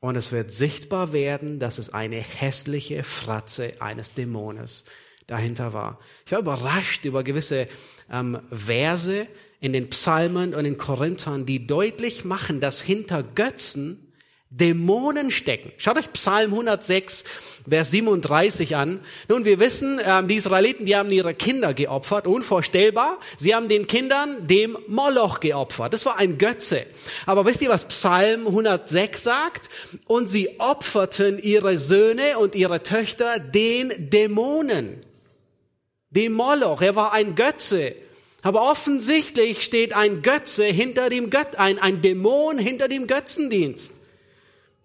Und es wird sichtbar werden, dass es eine hässliche Fratze eines Dämones dahinter war. Ich war überrascht über gewisse ähm, Verse in den Psalmen und in Korinthern, die deutlich machen, dass hinter Götzen Dämonen stecken. Schaut euch Psalm 106, Vers 37 an. Nun, wir wissen, ähm, die Israeliten, die haben ihre Kinder geopfert, unvorstellbar. Sie haben den Kindern dem Moloch geopfert. Das war ein Götze. Aber wisst ihr, was Psalm 106 sagt? Und sie opferten ihre Söhne und ihre Töchter den Dämonen. Dem Moloch. Er war ein Götze. Aber offensichtlich steht ein Götze hinter dem Gött, ein, ein Dämon hinter dem Götzendienst.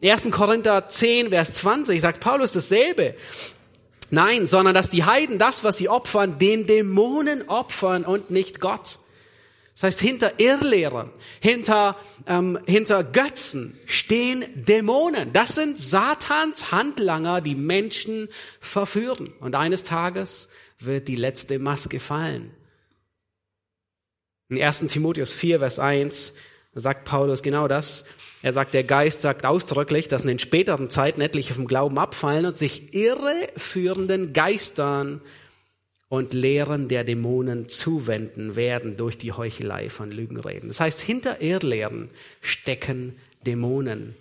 1. Korinther 10, Vers 20 sagt Paulus dasselbe. Nein, sondern dass die Heiden das, was sie opfern, den Dämonen opfern und nicht Gott. Das heißt, hinter Irrlehrern, hinter, ähm, hinter Götzen stehen Dämonen. Das sind Satans Handlanger, die Menschen verführen. Und eines Tages wird die letzte Maske fallen. In 1. Timotheus 4, Vers 1 sagt Paulus genau das. Er sagt, der Geist sagt ausdrücklich, dass in den späteren Zeiten etliche vom Glauben abfallen und sich irreführenden Geistern und Lehren der Dämonen zuwenden werden durch die Heuchelei von Lügenreden. Das heißt, hinter Irrlehren stecken Dämonen.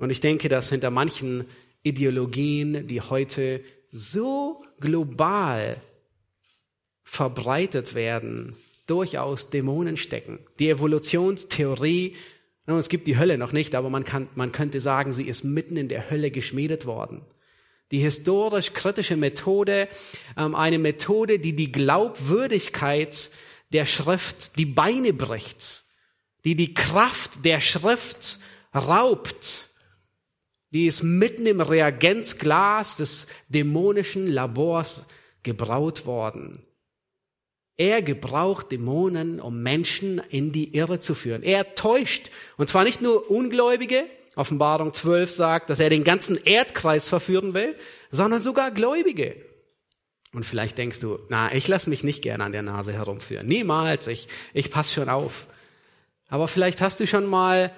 Und ich denke, dass hinter manchen Ideologien, die heute so global verbreitet werden, durchaus Dämonen stecken. Die Evolutionstheorie, es gibt die Hölle noch nicht, aber man, kann, man könnte sagen, sie ist mitten in der Hölle geschmiedet worden. Die historisch-kritische Methode, ähm, eine Methode, die die Glaubwürdigkeit der Schrift die Beine bricht, die die Kraft der Schrift raubt, die ist mitten im Reagenzglas des dämonischen Labors gebraut worden. Er gebraucht Dämonen, um Menschen in die Irre zu führen. Er täuscht. Und zwar nicht nur Ungläubige. Offenbarung 12 sagt, dass er den ganzen Erdkreis verführen will, sondern sogar Gläubige. Und vielleicht denkst du, na, ich lasse mich nicht gerne an der Nase herumführen. Niemals. Ich, ich passe schon auf. Aber vielleicht hast du schon mal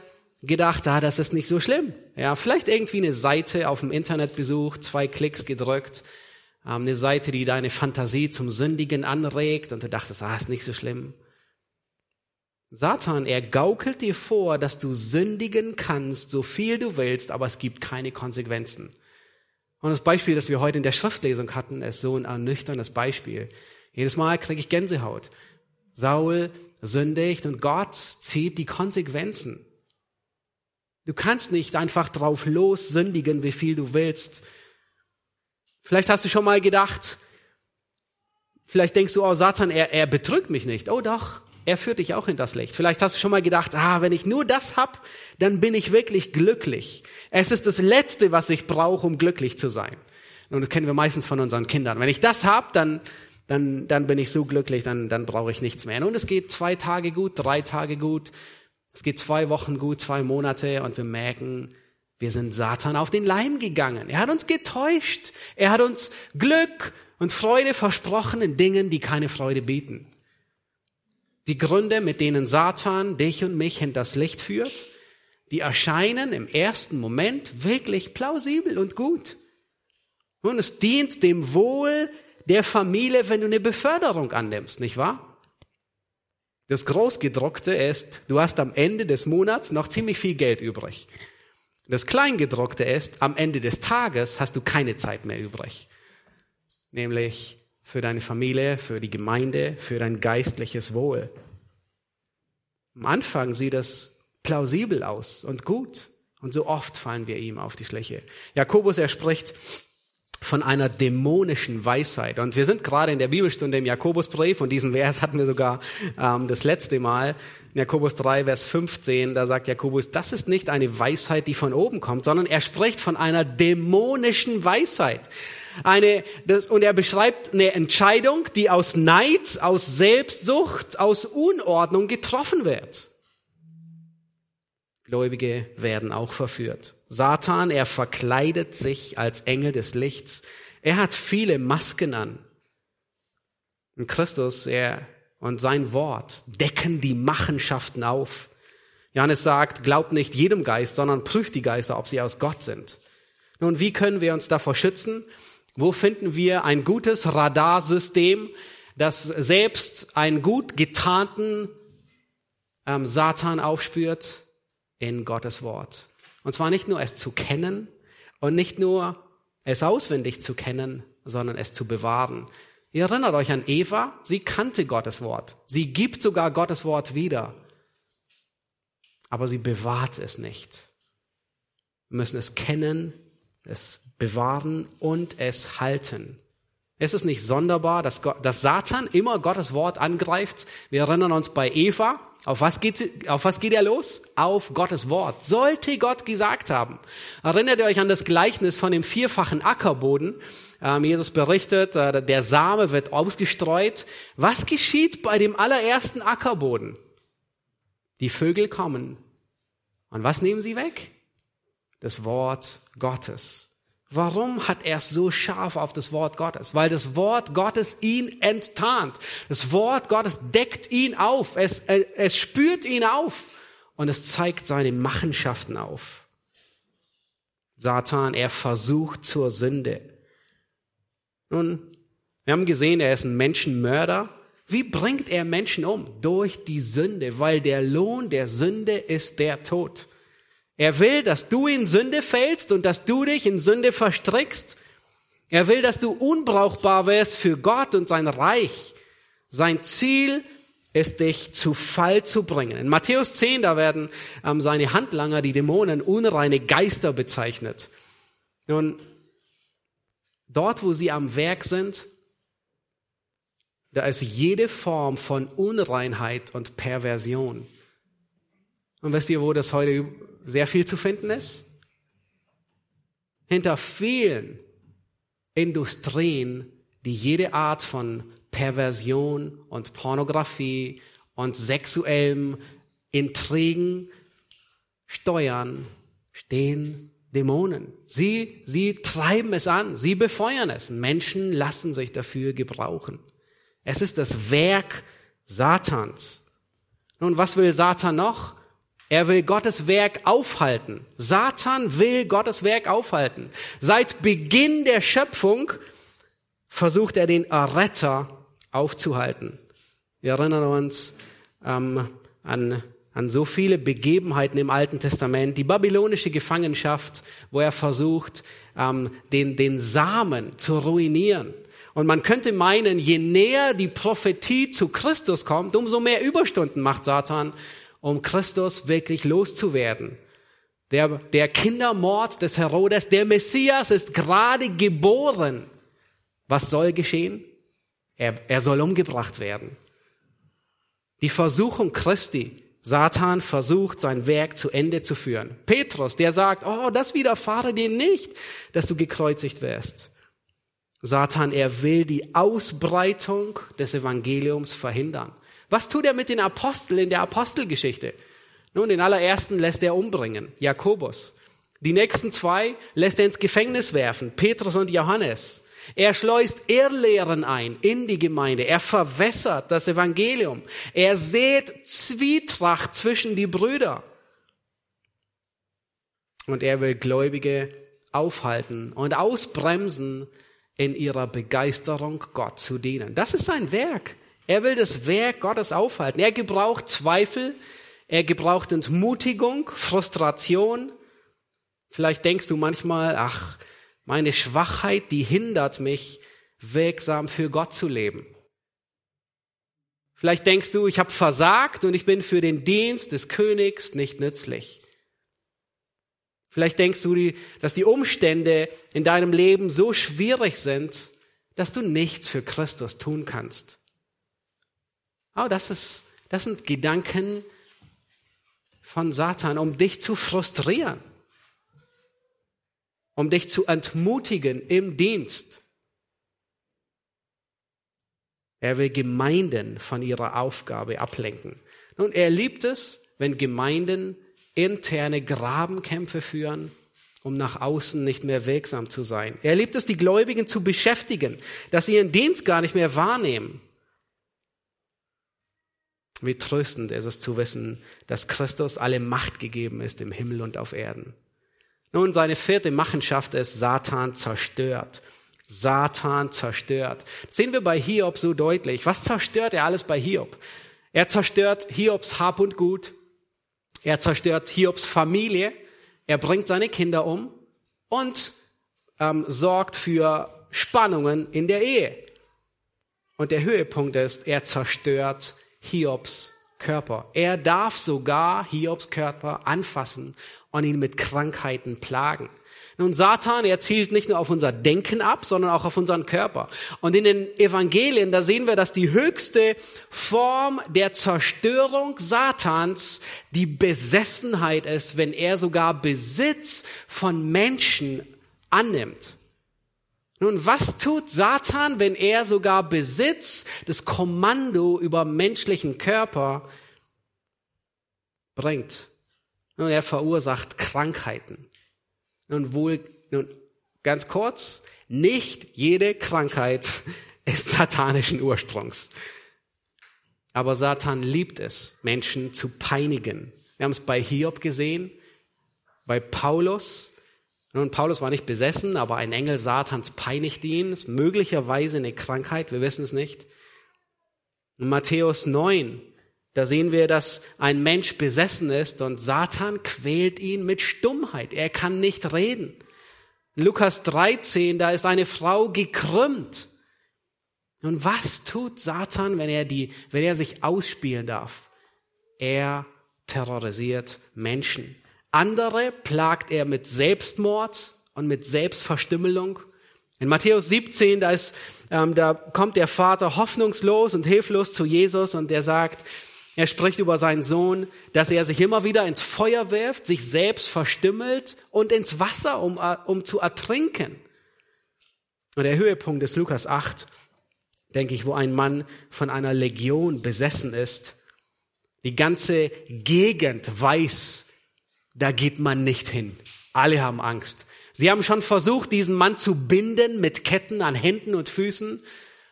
gedacht, ah, das ist nicht so schlimm. Ja, vielleicht irgendwie eine Seite auf dem Internet besucht, zwei Klicks gedrückt ähm, eine Seite, die deine Fantasie zum Sündigen anregt und du dachtest, ah, ist nicht so schlimm. Satan, er gaukelt dir vor, dass du sündigen kannst, so viel du willst, aber es gibt keine Konsequenzen. Und das Beispiel, das wir heute in der Schriftlesung hatten, ist so ein ernüchterndes Beispiel. Jedes Mal kriege ich Gänsehaut. Saul sündigt und Gott zieht die Konsequenzen. Du kannst nicht einfach drauf los sündigen, wie viel du willst. Vielleicht hast du schon mal gedacht, vielleicht denkst du, oh Satan, er, er betrügt mich nicht. Oh doch, er führt dich auch in das Licht. Vielleicht hast du schon mal gedacht, ah, wenn ich nur das hab, dann bin ich wirklich glücklich. Es ist das Letzte, was ich brauche, um glücklich zu sein. Und das kennen wir meistens von unseren Kindern. Wenn ich das hab, dann, dann, dann bin ich so glücklich, dann, dann brauche ich nichts mehr. Und es geht zwei Tage gut, drei Tage gut. Es geht zwei Wochen gut, zwei Monate und wir merken, wir sind Satan auf den Leim gegangen. Er hat uns getäuscht. Er hat uns Glück und Freude versprochen in Dingen, die keine Freude bieten. Die Gründe, mit denen Satan dich und mich hinters Licht führt, die erscheinen im ersten Moment wirklich plausibel und gut. Und es dient dem Wohl der Familie, wenn du eine Beförderung annimmst, nicht wahr? Das Großgedruckte ist, du hast am Ende des Monats noch ziemlich viel Geld übrig. Das Kleingedruckte ist, am Ende des Tages hast du keine Zeit mehr übrig. Nämlich für deine Familie, für die Gemeinde, für dein geistliches Wohl. Am Anfang sieht es plausibel aus und gut. Und so oft fallen wir ihm auf die Schliche. Jakobus, er spricht von einer dämonischen Weisheit. Und wir sind gerade in der Bibelstunde im Jakobusbrief und diesen Vers hatten wir sogar ähm, das letzte Mal. In Jakobus 3, Vers 15, da sagt Jakobus, das ist nicht eine Weisheit, die von oben kommt, sondern er spricht von einer dämonischen Weisheit. Eine, das, und er beschreibt eine Entscheidung, die aus Neid, aus Selbstsucht, aus Unordnung getroffen wird. Gläubige werden auch verführt. Satan, er verkleidet sich als Engel des Lichts. Er hat viele Masken an. Und Christus, er und sein Wort decken die Machenschaften auf. Johannes sagt, glaubt nicht jedem Geist, sondern prüft die Geister, ob sie aus Gott sind. Nun, wie können wir uns davor schützen? Wo finden wir ein gutes Radarsystem, das selbst einen gut getarnten ähm, Satan aufspürt? In Gottes Wort. Und zwar nicht nur es zu kennen und nicht nur es auswendig zu kennen, sondern es zu bewahren. Ihr erinnert euch an Eva, sie kannte Gottes Wort. Sie gibt sogar Gottes Wort wieder. Aber sie bewahrt es nicht. Wir müssen es kennen, es bewahren und es halten. Es ist nicht sonderbar, dass, Gott, dass Satan immer Gottes Wort angreift. Wir erinnern uns bei Eva, auf was, geht, auf was geht er los? Auf Gottes Wort. Sollte Gott gesagt haben. Erinnert ihr euch an das Gleichnis von dem vierfachen Ackerboden? Ähm, Jesus berichtet, äh, der Same wird ausgestreut. Was geschieht bei dem allerersten Ackerboden? Die Vögel kommen. Und was nehmen sie weg? Das Wort Gottes. Warum hat er es so scharf auf das Wort Gottes? Weil das Wort Gottes ihn enttarnt. Das Wort Gottes deckt ihn auf. Es, äh, es spürt ihn auf. Und es zeigt seine Machenschaften auf. Satan, er versucht zur Sünde. Nun, wir haben gesehen, er ist ein Menschenmörder. Wie bringt er Menschen um? Durch die Sünde, weil der Lohn der Sünde ist der Tod. Er will, dass du in Sünde fällst und dass du dich in Sünde verstrickst. Er will, dass du unbrauchbar wirst für Gott und sein Reich. Sein Ziel ist, dich zu Fall zu bringen. In Matthäus 10, da werden ähm, seine Handlanger, die Dämonen, unreine Geister bezeichnet. Nun, dort, wo sie am Werk sind, da ist jede Form von Unreinheit und Perversion. Und wisst ihr, wo das heute sehr viel zu finden ist? Hinter vielen Industrien, die jede Art von Perversion und Pornografie und sexuellem Intrigen steuern, stehen Dämonen. Sie, sie treiben es an, sie befeuern es. Menschen lassen sich dafür gebrauchen. Es ist das Werk Satans. Nun, was will Satan noch? Er will Gottes Werk aufhalten. Satan will Gottes Werk aufhalten. Seit Beginn der Schöpfung versucht er den Erretter aufzuhalten. Wir erinnern uns ähm, an, an so viele Begebenheiten im Alten Testament, die babylonische Gefangenschaft, wo er versucht, ähm, den, den Samen zu ruinieren. Und man könnte meinen, je näher die Prophetie zu Christus kommt, umso mehr Überstunden macht Satan um Christus wirklich loszuwerden. Der, der Kindermord des Herodes, der Messias ist gerade geboren. Was soll geschehen? Er, er soll umgebracht werden. Die Versuchung Christi, Satan versucht sein Werk zu Ende zu führen. Petrus, der sagt, oh, das widerfahre dir nicht, dass du gekreuzigt wirst. Satan, er will die Ausbreitung des Evangeliums verhindern. Was tut er mit den Aposteln in der Apostelgeschichte? Nun, den allerersten lässt er umbringen, Jakobus. Die nächsten zwei lässt er ins Gefängnis werfen, Petrus und Johannes. Er schleust Irrlehren ein in die Gemeinde. Er verwässert das Evangelium. Er sät Zwietracht zwischen die Brüder. Und er will Gläubige aufhalten und ausbremsen in ihrer Begeisterung, Gott zu dienen. Das ist sein Werk. Er will das Werk Gottes aufhalten. Er gebraucht Zweifel, er gebraucht Entmutigung, Frustration. Vielleicht denkst du manchmal, ach, meine Schwachheit, die hindert mich, wirksam für Gott zu leben. Vielleicht denkst du, ich habe versagt und ich bin für den Dienst des Königs nicht nützlich. Vielleicht denkst du, dass die Umstände in deinem Leben so schwierig sind, dass du nichts für Christus tun kannst. Aber das ist, das sind Gedanken von Satan, um dich zu frustrieren, um dich zu entmutigen im Dienst. Er will Gemeinden von ihrer Aufgabe ablenken. Nun, er liebt es, wenn Gemeinden interne Grabenkämpfe führen, um nach außen nicht mehr wirksam zu sein. Er liebt es, die Gläubigen zu beschäftigen, dass sie ihren Dienst gar nicht mehr wahrnehmen. Wie tröstend ist es zu wissen, dass Christus alle Macht gegeben ist im Himmel und auf Erden. Nun, seine vierte Machenschaft ist Satan zerstört. Satan zerstört. Sehen wir bei Hiob so deutlich. Was zerstört er alles bei Hiob? Er zerstört Hiobs Hab und Gut. Er zerstört Hiobs Familie. Er bringt seine Kinder um und ähm, sorgt für Spannungen in der Ehe. Und der Höhepunkt ist, er zerstört Hiobs Körper. Er darf sogar Hiobs Körper anfassen und ihn mit Krankheiten plagen. Nun, Satan, er zielt nicht nur auf unser Denken ab, sondern auch auf unseren Körper. Und in den Evangelien, da sehen wir, dass die höchste Form der Zerstörung Satans die Besessenheit ist, wenn er sogar Besitz von Menschen annimmt. Nun, was tut Satan, wenn er sogar Besitz, das Kommando über menschlichen Körper bringt? Nun, er verursacht Krankheiten. Nun wohl, nun ganz kurz, nicht jede Krankheit ist satanischen Ursprungs. Aber Satan liebt es, Menschen zu peinigen. Wir haben es bei Hiob gesehen, bei Paulus. Nun, Paulus war nicht besessen, aber ein Engel Satans peinigt ihn. Ist möglicherweise eine Krankheit, wir wissen es nicht. In Matthäus 9, da sehen wir, dass ein Mensch besessen ist und Satan quält ihn mit Stummheit. Er kann nicht reden. In Lukas 13, da ist eine Frau gekrümmt. Und was tut Satan, wenn er die, wenn er sich ausspielen darf? Er terrorisiert Menschen. Andere plagt er mit Selbstmord und mit Selbstverstümmelung. In Matthäus 17, da ist, ähm, da kommt der Vater hoffnungslos und hilflos zu Jesus und der sagt, er spricht über seinen Sohn, dass er sich immer wieder ins Feuer wirft, sich selbst verstümmelt und ins Wasser, um, äh, um zu ertrinken. Und der Höhepunkt ist Lukas 8, denke ich, wo ein Mann von einer Legion besessen ist. Die ganze Gegend weiß, da geht man nicht hin. Alle haben Angst. Sie haben schon versucht, diesen Mann zu binden mit Ketten an Händen und Füßen.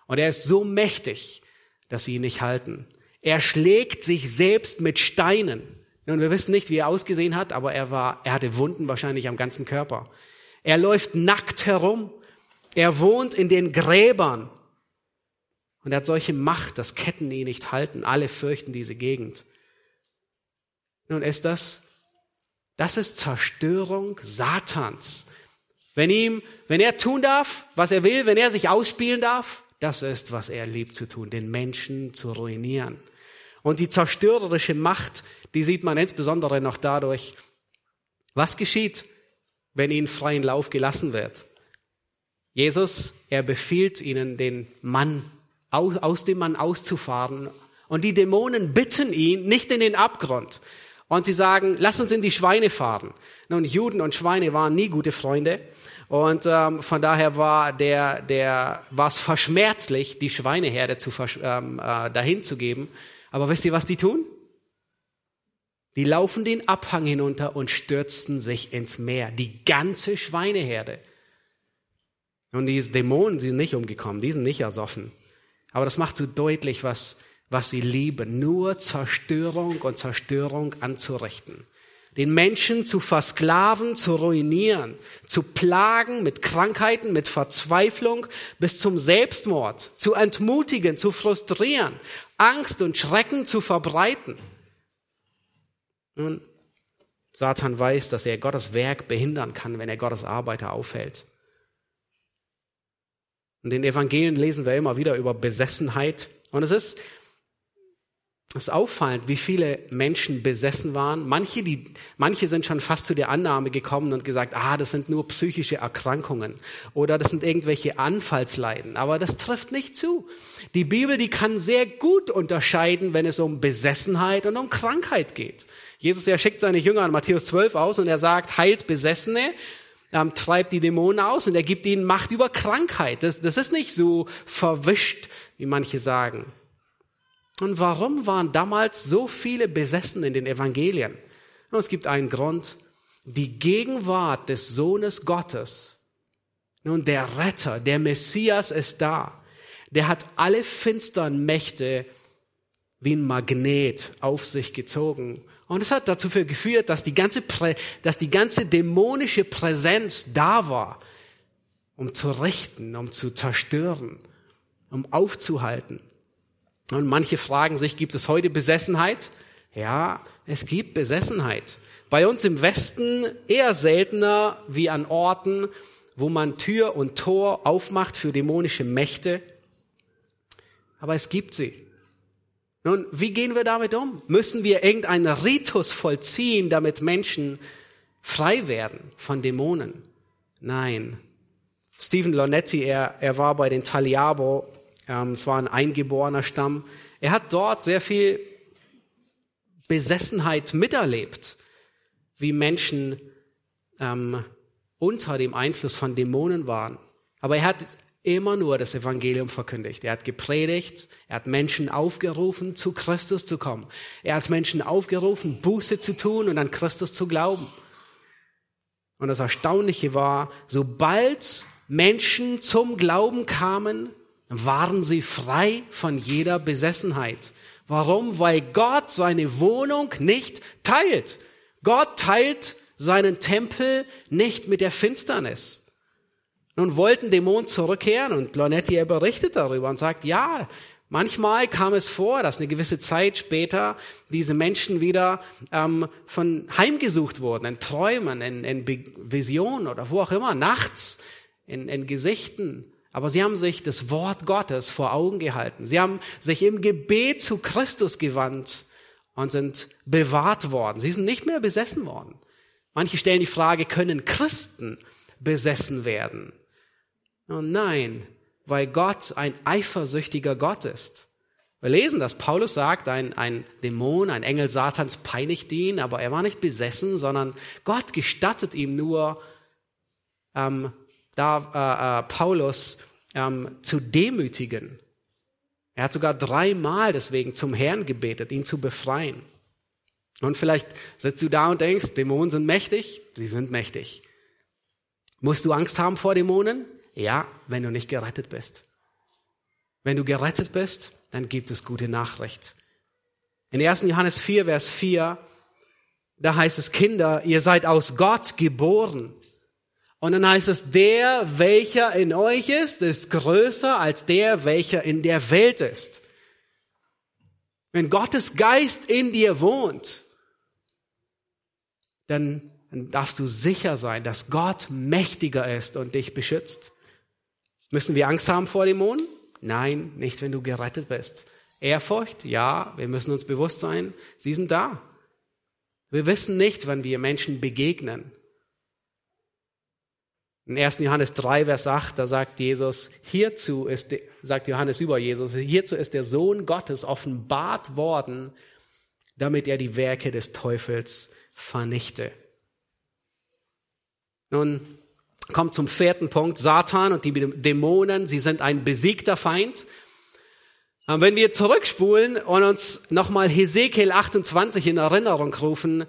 Und er ist so mächtig, dass sie ihn nicht halten. Er schlägt sich selbst mit Steinen. Und wir wissen nicht, wie er ausgesehen hat, aber er war, er hatte Wunden wahrscheinlich am ganzen Körper. Er läuft nackt herum. Er wohnt in den Gräbern. Und er hat solche Macht, dass Ketten ihn nicht halten. Alle fürchten diese Gegend. Nun ist das, das ist Zerstörung Satans. Wenn ihm, wenn er tun darf, was er will, wenn er sich ausspielen darf, das ist, was er liebt zu tun, den Menschen zu ruinieren. Und die zerstörerische Macht, die sieht man insbesondere noch dadurch, was geschieht, wenn ihnen freien Lauf gelassen wird. Jesus, er befiehlt ihnen, den Mann, aus dem Mann auszufahren. Und die Dämonen bitten ihn, nicht in den Abgrund. Und sie sagen, lass uns in die Schweine fahren. Nun, Juden und Schweine waren nie gute Freunde. Und ähm, von daher war der, der, war es verschmerzlich, die Schweineherde zu, ähm, äh, dahin zu geben. Aber wisst ihr, was die tun? Die laufen den Abhang hinunter und stürzten sich ins Meer. Die ganze Schweineherde. Und die Dämonen sind nicht umgekommen, die sind nicht ersoffen. Aber das macht so deutlich, was, was sie lieben. Nur Zerstörung und Zerstörung anzurichten. Den Menschen zu versklaven, zu ruinieren, zu plagen mit Krankheiten, mit Verzweiflung bis zum Selbstmord, zu entmutigen, zu frustrieren, Angst und Schrecken zu verbreiten. Nun, Satan weiß, dass er Gottes Werk behindern kann, wenn er Gottes Arbeiter aufhält. In den Evangelien lesen wir immer wieder über Besessenheit. Und es ist, es ist auffallend, wie viele Menschen besessen waren. Manche, die, manche sind schon fast zu der Annahme gekommen und gesagt, ah, das sind nur psychische Erkrankungen oder das sind irgendwelche Anfallsleiden. Aber das trifft nicht zu. Die Bibel, die kann sehr gut unterscheiden, wenn es um Besessenheit und um Krankheit geht. Jesus, er schickt seine Jünger an Matthäus 12 aus und er sagt, heilt Besessene, ähm, treibt die Dämonen aus und er gibt ihnen Macht über Krankheit. Das, das ist nicht so verwischt, wie manche sagen. Und warum waren damals so viele besessen in den Evangelien? Und es gibt einen Grund. Die Gegenwart des Sohnes Gottes. Nun, der Retter, der Messias ist da. Der hat alle finsteren Mächte wie ein Magnet auf sich gezogen. Und es hat dazu geführt, dass die ganze, Prä dass die ganze dämonische Präsenz da war, um zu richten, um zu zerstören, um aufzuhalten. Und manche fragen sich, gibt es heute Besessenheit? Ja, es gibt Besessenheit. Bei uns im Westen eher seltener wie an Orten, wo man Tür und Tor aufmacht für dämonische Mächte. Aber es gibt sie. Nun, wie gehen wir damit um? Müssen wir irgendeinen Ritus vollziehen, damit Menschen frei werden von Dämonen? Nein. Stephen Lonetti, er, er war bei den Taliabo es war ein eingeborener Stamm. Er hat dort sehr viel Besessenheit miterlebt, wie Menschen ähm, unter dem Einfluss von Dämonen waren. Aber er hat immer nur das Evangelium verkündigt. Er hat gepredigt, er hat Menschen aufgerufen, zu Christus zu kommen. Er hat Menschen aufgerufen, Buße zu tun und an Christus zu glauben. Und das Erstaunliche war, sobald Menschen zum Glauben kamen, waren sie frei von jeder Besessenheit. Warum? Weil Gott seine Wohnung nicht teilt. Gott teilt seinen Tempel nicht mit der Finsternis. Nun wollten Dämonen zurückkehren und Lonetti er berichtet darüber und sagt, ja, manchmal kam es vor, dass eine gewisse Zeit später diese Menschen wieder ähm, von heimgesucht wurden, in Träumen, in, in Visionen oder wo auch immer, nachts, in, in Gesichten. Aber sie haben sich das Wort Gottes vor Augen gehalten. Sie haben sich im Gebet zu Christus gewandt und sind bewahrt worden. Sie sind nicht mehr besessen worden. Manche stellen die Frage, können Christen besessen werden? Und nein, weil Gott ein eifersüchtiger Gott ist. Wir lesen, dass Paulus sagt, ein, ein Dämon, ein Engel Satans peinigt ihn, aber er war nicht besessen, sondern Gott gestattet ihm nur, ähm, da äh, äh, Paulus ähm, zu demütigen. Er hat sogar dreimal deswegen zum Herrn gebetet, ihn zu befreien. Und vielleicht sitzt du da und denkst, Dämonen sind mächtig. Sie sind mächtig. Musst du Angst haben vor Dämonen? Ja, wenn du nicht gerettet bist. Wenn du gerettet bist, dann gibt es gute Nachricht. In 1. Johannes 4, Vers 4, da heißt es, Kinder, ihr seid aus Gott geboren und dann heißt es, der, welcher in euch ist, ist größer als der, welcher in der Welt ist. Wenn Gottes Geist in dir wohnt, dann, dann darfst du sicher sein, dass Gott mächtiger ist und dich beschützt. Müssen wir Angst haben vor Dämonen? Nein, nicht wenn du gerettet bist. Ehrfurcht? Ja, wir müssen uns bewusst sein, sie sind da. Wir wissen nicht, wann wir Menschen begegnen. In 1. Johannes 3, Vers 8, da sagt Jesus, hierzu ist, sagt Johannes über Jesus, hierzu ist der Sohn Gottes offenbart worden, damit er die Werke des Teufels vernichte. Nun kommt zum vierten Punkt, Satan und die Dämonen, sie sind ein besiegter Feind. Wenn wir zurückspulen und uns nochmal Hesekiel 28 in Erinnerung rufen,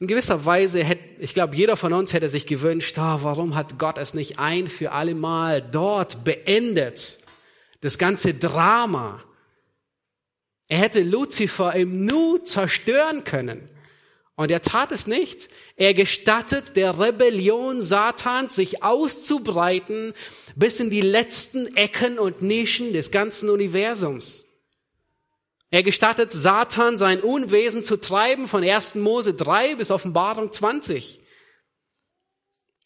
in gewisser Weise hätte, ich glaube, jeder von uns hätte sich gewünscht, oh, warum hat Gott es nicht ein für alle Mal dort beendet? Das ganze Drama. Er hätte Luzifer im Nu zerstören können. Und er tat es nicht. Er gestattet der Rebellion Satans, sich auszubreiten bis in die letzten Ecken und Nischen des ganzen Universums. Er gestattet Satan sein Unwesen zu treiben von 1. Mose 3 bis Offenbarung 20.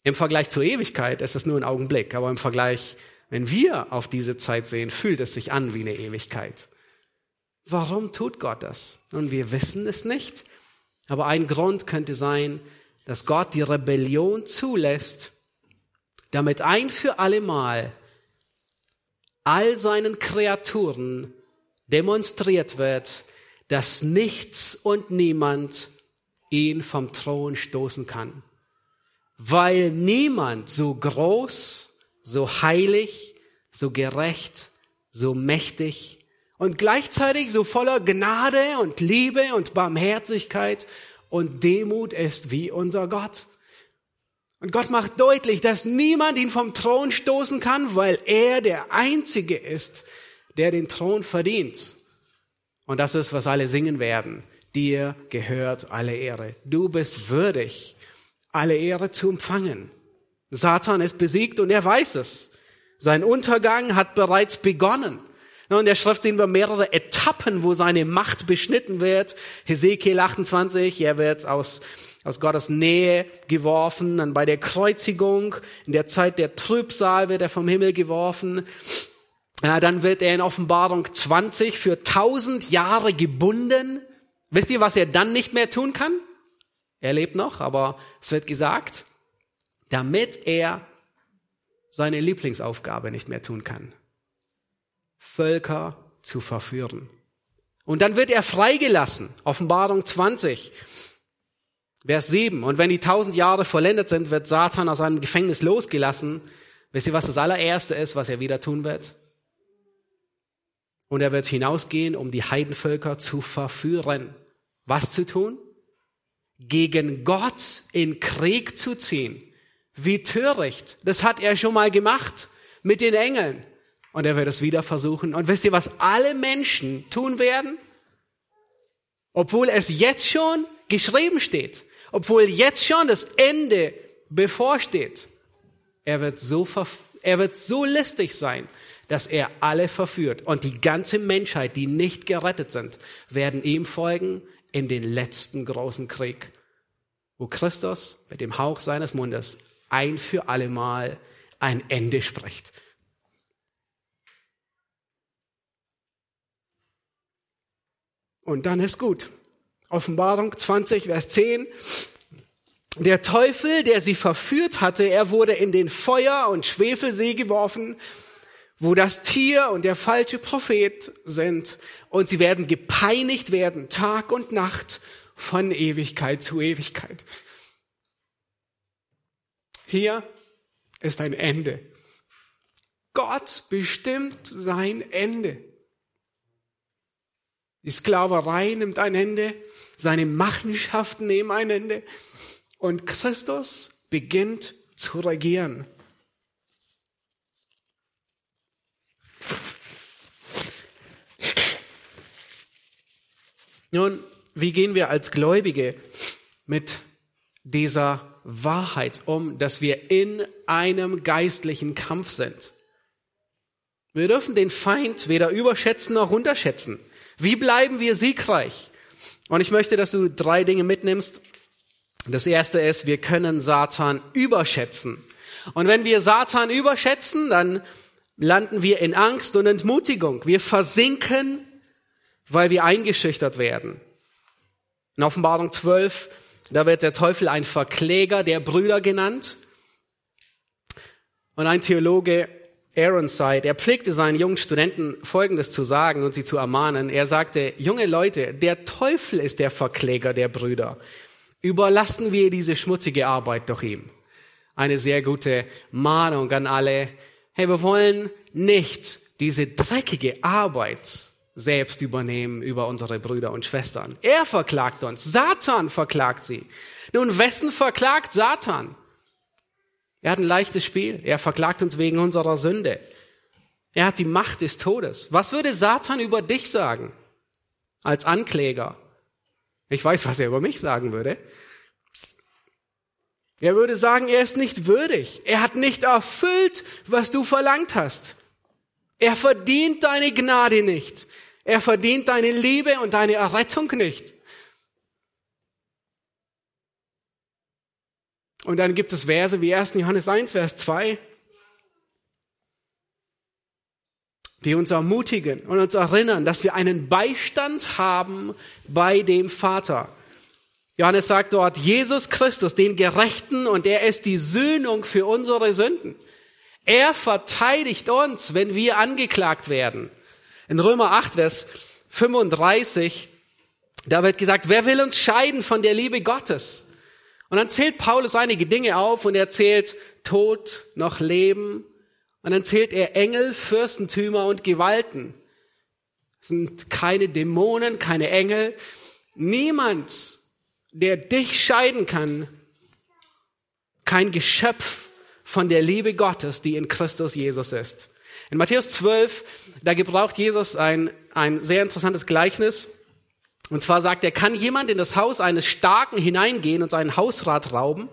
Im Vergleich zur Ewigkeit ist es nur ein Augenblick, aber im Vergleich, wenn wir auf diese Zeit sehen, fühlt es sich an wie eine Ewigkeit. Warum tut Gott das? Und wir wissen es nicht. Aber ein Grund könnte sein, dass Gott die Rebellion zulässt, damit ein für allemal all seinen Kreaturen demonstriert wird, dass nichts und niemand ihn vom Thron stoßen kann. Weil niemand so groß, so heilig, so gerecht, so mächtig und gleichzeitig so voller Gnade und Liebe und Barmherzigkeit und Demut ist wie unser Gott. Und Gott macht deutlich, dass niemand ihn vom Thron stoßen kann, weil er der Einzige ist, der den Thron verdient. Und das ist, was alle singen werden. Dir gehört alle Ehre. Du bist würdig, alle Ehre zu empfangen. Satan ist besiegt und er weiß es. Sein Untergang hat bereits begonnen. In der Schrift sehen wir mehrere Etappen, wo seine Macht beschnitten wird. Hesekiel 28, er wird aus, aus Gottes Nähe geworfen. Dann bei der Kreuzigung, in der Zeit der Trübsal wird er vom Himmel geworfen. Dann wird er in Offenbarung 20 für tausend Jahre gebunden. Wisst ihr, was er dann nicht mehr tun kann? Er lebt noch, aber es wird gesagt, damit er seine Lieblingsaufgabe nicht mehr tun kann. Völker zu verführen. Und dann wird er freigelassen. Offenbarung 20, Vers 7. Und wenn die tausend Jahre vollendet sind, wird Satan aus seinem Gefängnis losgelassen. Wisst ihr, was das allererste ist, was er wieder tun wird? Und er wird hinausgehen, um die Heidenvölker zu verführen. Was zu tun? Gegen Gott in Krieg zu ziehen. Wie töricht. Das hat er schon mal gemacht mit den Engeln. Und er wird es wieder versuchen. Und wisst ihr, was alle Menschen tun werden? Obwohl es jetzt schon geschrieben steht. Obwohl jetzt schon das Ende bevorsteht. Er wird so, er wird so listig sein, dass er alle verführt. Und die ganze Menschheit, die nicht gerettet sind, werden ihm folgen in den letzten großen Krieg, wo Christus mit dem Hauch seines Mundes ein für allemal ein Ende spricht. Und dann ist gut. Offenbarung 20, Vers 10. Der Teufel, der sie verführt hatte, er wurde in den Feuer- und Schwefelsee geworfen, wo das Tier und der falsche Prophet sind. Und sie werden gepeinigt werden, Tag und Nacht, von Ewigkeit zu Ewigkeit. Hier ist ein Ende. Gott bestimmt sein Ende. Die Sklaverei nimmt ein Ende, seine Machenschaften nehmen ein Ende und Christus beginnt zu regieren. Nun, wie gehen wir als Gläubige mit dieser Wahrheit um, dass wir in einem geistlichen Kampf sind? Wir dürfen den Feind weder überschätzen noch unterschätzen. Wie bleiben wir siegreich? Und ich möchte, dass du drei Dinge mitnimmst. Das erste ist, wir können Satan überschätzen. Und wenn wir Satan überschätzen, dann landen wir in Angst und Entmutigung. Wir versinken, weil wir eingeschüchtert werden. In Offenbarung 12, da wird der Teufel ein Verkläger der Brüder genannt. Und ein Theologe Aaronside, er pflegte seinen jungen Studenten Folgendes zu sagen und sie zu ermahnen. Er sagte, junge Leute, der Teufel ist der Verkläger der Brüder. Überlassen wir diese schmutzige Arbeit doch ihm. Eine sehr gute Mahnung an alle. Hey, wir wollen nicht diese dreckige Arbeit selbst übernehmen über unsere Brüder und Schwestern. Er verklagt uns. Satan verklagt sie. Nun, wessen verklagt Satan? Er hat ein leichtes Spiel. Er verklagt uns wegen unserer Sünde. Er hat die Macht des Todes. Was würde Satan über dich sagen als Ankläger? Ich weiß, was er über mich sagen würde. Er würde sagen, er ist nicht würdig. Er hat nicht erfüllt, was du verlangt hast. Er verdient deine Gnade nicht. Er verdient deine Liebe und deine Errettung nicht. Und dann gibt es Verse wie 1. Johannes 1, Vers 2. die uns ermutigen und uns erinnern, dass wir einen Beistand haben bei dem Vater. Johannes sagt dort, Jesus Christus, den Gerechten, und er ist die Söhnung für unsere Sünden. Er verteidigt uns, wenn wir angeklagt werden. In Römer 8, Vers 35, da wird gesagt, wer will uns scheiden von der Liebe Gottes? Und dann zählt Paulus einige Dinge auf und er zählt Tod noch Leben. Und dann zählt er Engel, Fürstentümer und Gewalten. Das sind keine Dämonen, keine Engel. Niemand, der dich scheiden kann, kein Geschöpf von der Liebe Gottes, die in Christus Jesus ist. In Matthäus 12, da gebraucht Jesus ein, ein sehr interessantes Gleichnis. Und zwar sagt er, kann jemand in das Haus eines Starken hineingehen und seinen Hausrat rauben?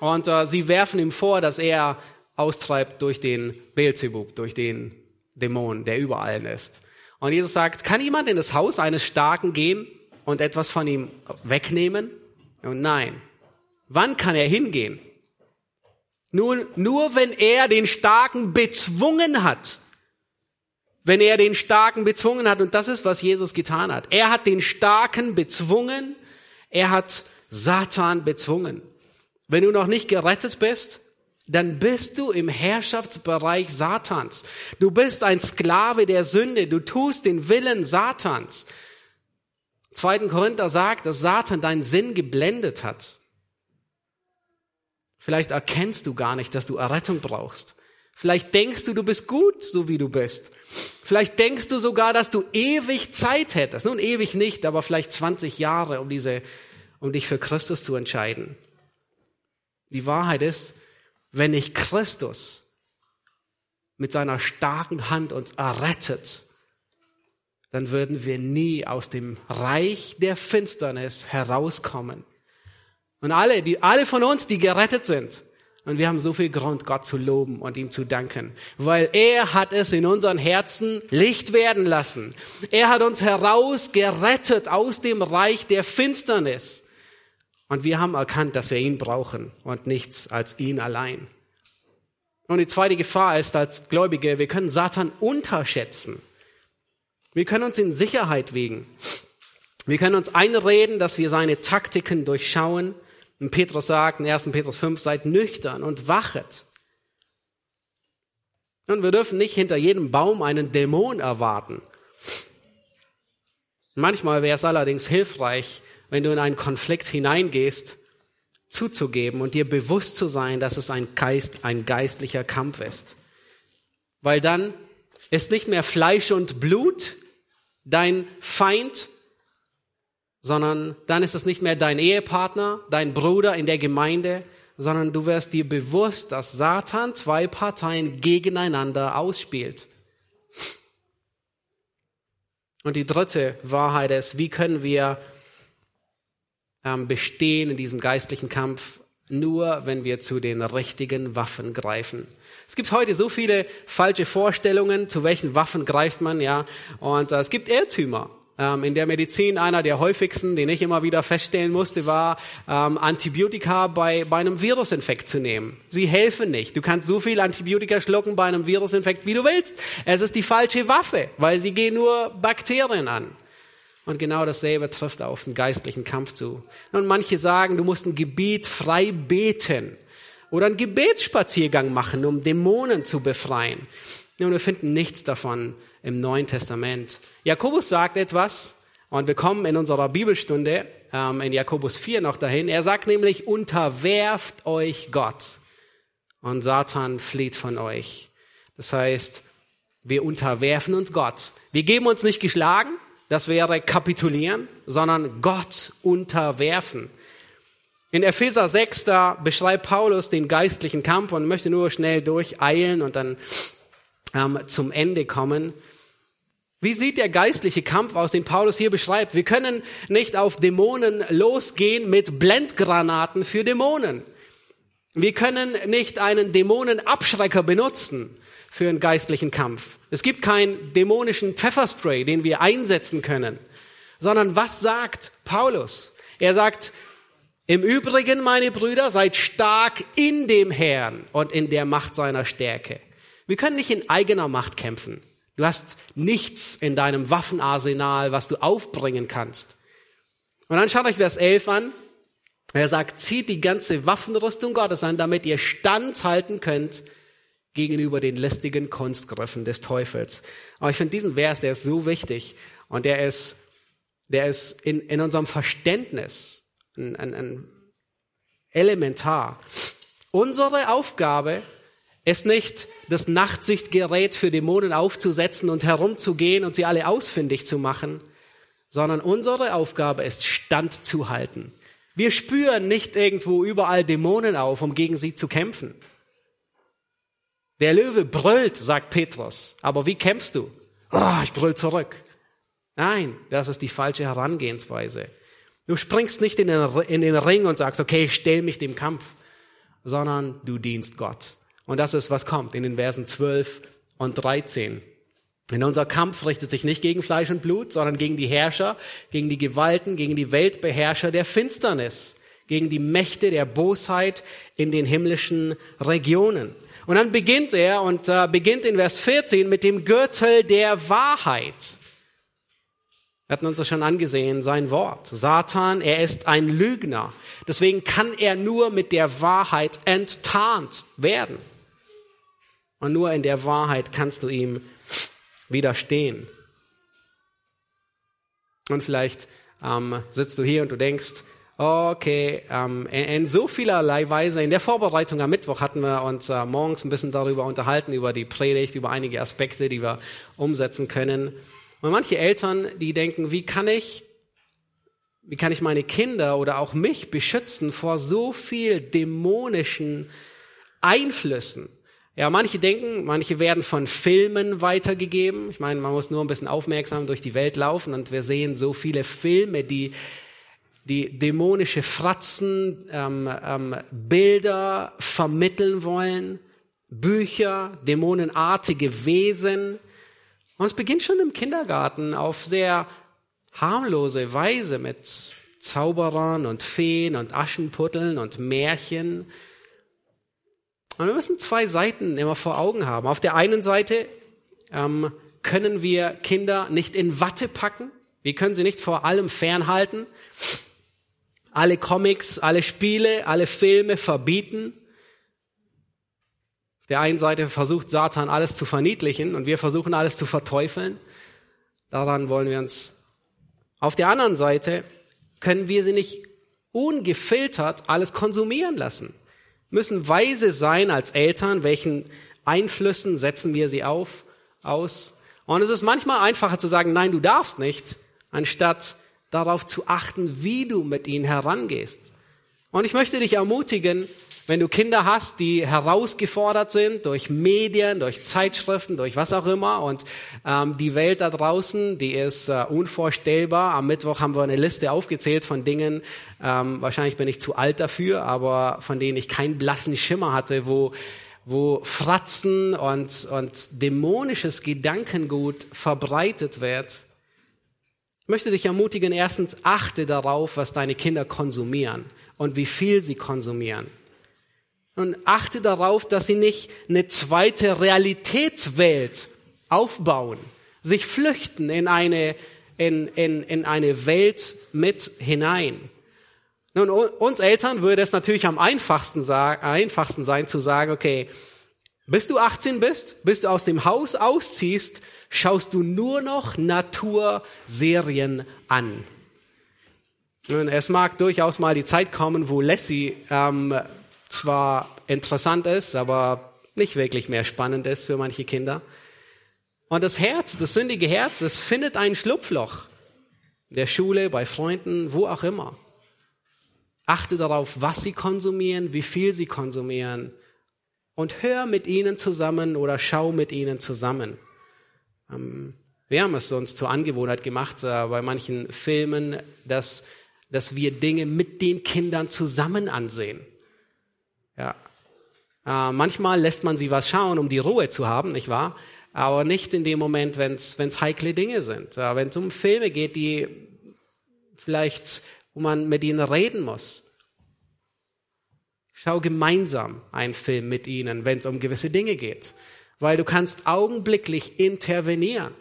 Und äh, sie werfen ihm vor, dass er austreibt durch den Beelzebub, durch den Dämon, der überall ist. Und Jesus sagt, kann jemand in das Haus eines Starken gehen und etwas von ihm wegnehmen? Und nein. Wann kann er hingehen? Nun, nur wenn er den Starken bezwungen hat. Wenn er den Starken bezwungen hat, und das ist, was Jesus getan hat. Er hat den Starken bezwungen, er hat Satan bezwungen. Wenn du noch nicht gerettet bist, dann bist du im Herrschaftsbereich Satans. Du bist ein Sklave der Sünde, du tust den Willen Satans. 2. Korinther sagt, dass Satan deinen Sinn geblendet hat. Vielleicht erkennst du gar nicht, dass du Errettung brauchst. Vielleicht denkst du, du bist gut, so wie du bist. Vielleicht denkst du sogar, dass du ewig Zeit hättest. Nun ewig nicht, aber vielleicht 20 Jahre, um diese, um dich für Christus zu entscheiden. Die Wahrheit ist, wenn nicht Christus mit seiner starken Hand uns errettet, dann würden wir nie aus dem Reich der Finsternis herauskommen. Und alle, die, alle von uns, die gerettet sind. Und wir haben so viel Grund, Gott zu loben und ihm zu danken, weil er hat es in unseren Herzen Licht werden lassen. Er hat uns herausgerettet aus dem Reich der Finsternis. Und wir haben erkannt, dass wir ihn brauchen und nichts als ihn allein. Und die zweite Gefahr ist als Gläubige, wir können Satan unterschätzen. Wir können uns in Sicherheit wiegen. Wir können uns einreden, dass wir seine Taktiken durchschauen und Petrus sagt in 1. Petrus 5, seid nüchtern und wachet. Und wir dürfen nicht hinter jedem Baum einen Dämon erwarten. Manchmal wäre es allerdings hilfreich, wenn du in einen Konflikt hineingehst, zuzugeben und dir bewusst zu sein, dass es ein, Geist, ein geistlicher Kampf ist. Weil dann ist nicht mehr Fleisch und Blut dein Feind, sondern dann ist es nicht mehr dein Ehepartner, dein Bruder in der Gemeinde, sondern du wirst dir bewusst, dass Satan zwei Parteien gegeneinander ausspielt. Und die dritte Wahrheit ist, wie können wir ähm, bestehen in diesem geistlichen Kampf? Nur wenn wir zu den richtigen Waffen greifen. Es gibt heute so viele falsche Vorstellungen, zu welchen Waffen greift man, ja. Und äh, es gibt Irrtümer. Ähm, in der Medizin einer der häufigsten, den ich immer wieder feststellen musste, war ähm, Antibiotika bei, bei einem Virusinfekt zu nehmen. Sie helfen nicht. Du kannst so viel Antibiotika schlucken bei einem Virusinfekt, wie du willst. Es ist die falsche Waffe, weil sie gehen nur Bakterien an. Und genau dasselbe trifft auf den geistlichen Kampf zu. Und manche sagen, du musst ein Gebiet frei beten oder einen Gebetsspaziergang machen, um Dämonen zu befreien. Und wir finden nichts davon im Neuen Testament. Jakobus sagt etwas, und wir kommen in unserer Bibelstunde ähm, in Jakobus 4 noch dahin. Er sagt nämlich, unterwerft euch Gott und Satan flieht von euch. Das heißt, wir unterwerfen uns Gott. Wir geben uns nicht geschlagen, das wäre kapitulieren, sondern Gott unterwerfen. In Epheser 6, da beschreibt Paulus den geistlichen Kampf und möchte nur schnell durcheilen und dann ähm, zum Ende kommen. Wie sieht der geistliche Kampf aus, den Paulus hier beschreibt? Wir können nicht auf Dämonen losgehen mit Blendgranaten für Dämonen. Wir können nicht einen Dämonenabschrecker benutzen für einen geistlichen Kampf. Es gibt keinen dämonischen Pfefferspray, den wir einsetzen können. Sondern was sagt Paulus? Er sagt, im Übrigen, meine Brüder, seid stark in dem Herrn und in der Macht seiner Stärke. Wir können nicht in eigener Macht kämpfen. Du hast nichts in deinem Waffenarsenal, was du aufbringen kannst. Und dann schaut euch Vers 11 an. Er sagt, zieht die ganze Waffenrüstung Gottes an, damit ihr standhalten könnt gegenüber den lästigen Kunstgriffen des Teufels. Aber ich finde diesen Vers, der ist so wichtig und der ist, der ist in, in unserem Verständnis ein, ein, ein elementar. Unsere Aufgabe ist nicht, das Nachtsichtgerät für Dämonen aufzusetzen und herumzugehen und sie alle ausfindig zu machen, sondern unsere Aufgabe ist, standzuhalten. Wir spüren nicht irgendwo überall Dämonen auf, um gegen sie zu kämpfen. Der Löwe brüllt, sagt Petrus. Aber wie kämpfst du? Oh, ich brüll zurück. Nein, das ist die falsche Herangehensweise. Du springst nicht in den, in den Ring und sagst, okay, ich stell mich dem Kampf, sondern du dienst Gott. Und das ist, was kommt in den Versen 12 und 13. Denn unser Kampf richtet sich nicht gegen Fleisch und Blut, sondern gegen die Herrscher, gegen die Gewalten, gegen die Weltbeherrscher der Finsternis, gegen die Mächte der Bosheit in den himmlischen Regionen. Und dann beginnt er und äh, beginnt in Vers 14 mit dem Gürtel der Wahrheit. Wir hatten uns das schon angesehen, sein Wort. Satan, er ist ein Lügner. Deswegen kann er nur mit der Wahrheit enttarnt werden. Und nur in der Wahrheit kannst du ihm widerstehen. Und vielleicht ähm, sitzt du hier und du denkst, okay, ähm, in, so vielerlei Weise, in der Vorbereitung am Mittwoch hatten wir uns äh, morgens ein bisschen darüber unterhalten, über die Predigt, über einige Aspekte, die wir umsetzen können. Und manche Eltern, die denken, wie kann ich, wie kann ich meine Kinder oder auch mich beschützen vor so viel dämonischen Einflüssen? Ja, manche denken, manche werden von Filmen weitergegeben. Ich meine, man muss nur ein bisschen aufmerksam durch die Welt laufen und wir sehen so viele Filme, die die dämonische Fratzen, ähm, ähm, Bilder vermitteln wollen, Bücher, dämonenartige Wesen. Und es beginnt schon im Kindergarten auf sehr harmlose Weise mit Zauberern und Feen und Aschenputteln und Märchen. Und wir müssen zwei Seiten immer vor Augen haben. Auf der einen Seite ähm, können wir Kinder nicht in Watte packen. Wir können sie nicht vor allem fernhalten. Alle Comics, alle Spiele, alle Filme verbieten. Auf der einen Seite versucht Satan alles zu verniedlichen und wir versuchen alles zu verteufeln. Daran wollen wir uns. Auf der anderen Seite können wir sie nicht ungefiltert alles konsumieren lassen müssen weise sein als Eltern, welchen Einflüssen setzen wir sie auf, aus. Und es ist manchmal einfacher zu sagen, nein, du darfst nicht, anstatt darauf zu achten, wie du mit ihnen herangehst. Und ich möchte dich ermutigen, wenn du Kinder hast, die herausgefordert sind durch Medien, durch Zeitschriften, durch was auch immer und ähm, die Welt da draußen, die ist äh, unvorstellbar. Am Mittwoch haben wir eine Liste aufgezählt von Dingen, ähm, wahrscheinlich bin ich zu alt dafür, aber von denen ich keinen blassen Schimmer hatte, wo wo Fratzen und, und dämonisches Gedankengut verbreitet wird. Ich möchte dich ermutigen, erstens achte darauf, was deine Kinder konsumieren und wie viel sie konsumieren. Und achte darauf, dass sie nicht eine zweite Realitätswelt aufbauen, sich flüchten in eine, in, in, in eine Welt mit hinein. Nun, uns Eltern würde es natürlich am einfachsten, einfachsten sein zu sagen, okay, bis du 18 bist, bis du aus dem Haus ausziehst, schaust du nur noch Naturserien an. Nun, es mag durchaus mal die Zeit kommen, wo Lassie ähm, zwar interessant ist, aber nicht wirklich mehr spannend ist für manche Kinder. Und das Herz, das sündige Herz, es findet ein Schlupfloch. In der Schule, bei Freunden, wo auch immer. Achte darauf, was sie konsumieren, wie viel sie konsumieren. Und hör mit ihnen zusammen oder schau mit ihnen zusammen. Ähm, wir haben es uns zur Angewohnheit gemacht, äh, bei manchen Filmen, dass, dass wir Dinge mit den Kindern zusammen ansehen. Äh, manchmal lässt man sie was schauen, um die Ruhe zu haben, nicht wahr? Aber nicht in dem Moment, wenn es heikle Dinge sind. Äh, wenn es um Filme geht, die vielleicht, wo man mit ihnen reden muss. Schau gemeinsam einen Film mit ihnen, wenn es um gewisse Dinge geht. weil du kannst augenblicklich intervenieren.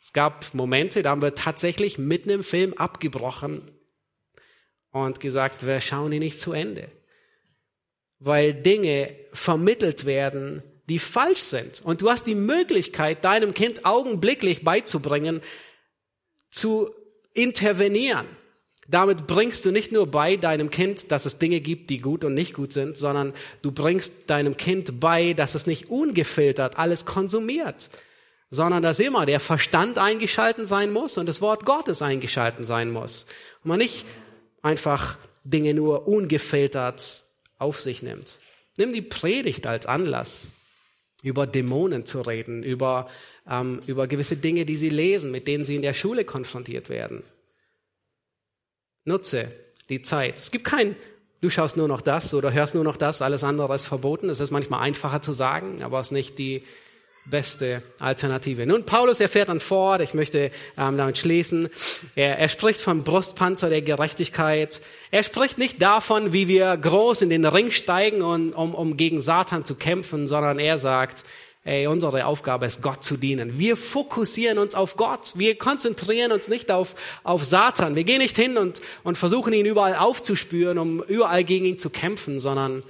Es gab Momente, da haben wir tatsächlich mitten im Film abgebrochen und gesagt, wir schauen ihn nicht zu Ende. Weil Dinge vermittelt werden, die falsch sind. Und du hast die Möglichkeit, deinem Kind augenblicklich beizubringen, zu intervenieren. Damit bringst du nicht nur bei deinem Kind, dass es Dinge gibt, die gut und nicht gut sind, sondern du bringst deinem Kind bei, dass es nicht ungefiltert alles konsumiert, sondern dass immer der Verstand eingeschalten sein muss und das Wort Gottes eingeschalten sein muss. Und man nicht einfach Dinge nur ungefiltert auf sich nimmt. Nimm die Predigt als Anlass, über Dämonen zu reden, über, ähm, über gewisse Dinge, die sie lesen, mit denen sie in der Schule konfrontiert werden. Nutze die Zeit. Es gibt kein, du schaust nur noch das oder hörst nur noch das, alles andere ist verboten. Es ist manchmal einfacher zu sagen, aber es ist nicht die beste Alternative. Nun, Paulus, er fährt dann fort, ich möchte ähm, damit schließen. Er, er spricht vom Brustpanzer der Gerechtigkeit. Er spricht nicht davon, wie wir groß in den Ring steigen, und, um, um gegen Satan zu kämpfen, sondern er sagt, Ey, unsere Aufgabe ist, Gott zu dienen. Wir fokussieren uns auf Gott. Wir konzentrieren uns nicht auf, auf Satan. Wir gehen nicht hin und, und versuchen ihn überall aufzuspüren, um überall gegen ihn zu kämpfen, sondern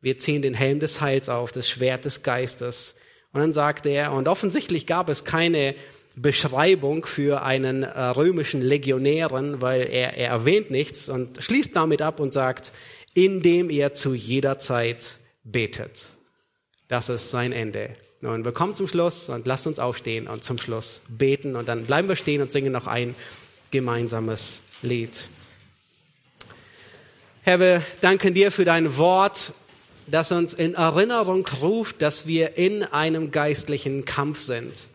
wir ziehen den Helm des Heils auf, das Schwert des Geistes. Und dann sagt er, und offensichtlich gab es keine Beschreibung für einen äh, römischen Legionären, weil er, er erwähnt nichts und schließt damit ab und sagt, indem ihr zu jeder Zeit betet. Das ist sein Ende. Nun, wir kommen zum Schluss und lasst uns aufstehen und zum Schluss beten und dann bleiben wir stehen und singen noch ein gemeinsames Lied. Herr, wir danken dir für dein Wort, das uns in Erinnerung ruft, dass wir in einem geistlichen Kampf sind.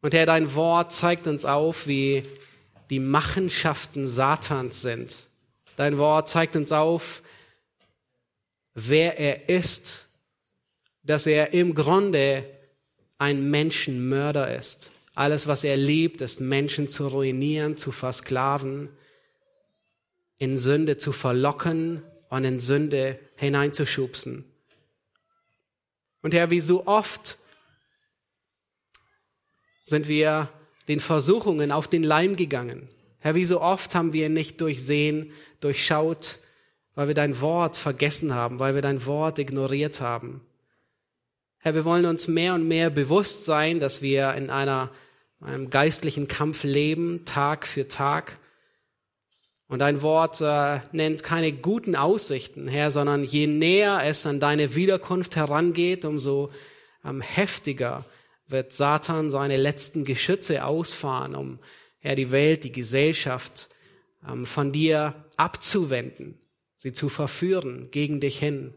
Und Herr, dein Wort zeigt uns auf, wie die Machenschaften Satans sind. Dein Wort zeigt uns auf, wer er ist, dass er im Grunde ein Menschenmörder ist. Alles, was er liebt, ist Menschen zu ruinieren, zu versklaven, in Sünde zu verlocken und in Sünde hineinzuschubsen. Und Herr, wie so oft sind wir den Versuchungen auf den Leim gegangen. Herr, wie so oft haben wir nicht durchsehen, durchschaut, weil wir dein Wort vergessen haben, weil wir dein Wort ignoriert haben. Herr, wir wollen uns mehr und mehr bewusst sein, dass wir in einer, einem geistlichen Kampf leben, Tag für Tag. Und dein Wort äh, nennt keine guten Aussichten, Herr, sondern je näher es an deine Wiederkunft herangeht, umso ähm, heftiger wird Satan seine letzten Geschütze ausfahren, um Herr, die Welt, die Gesellschaft ähm, von dir abzuwenden sie zu verführen gegen dich hin.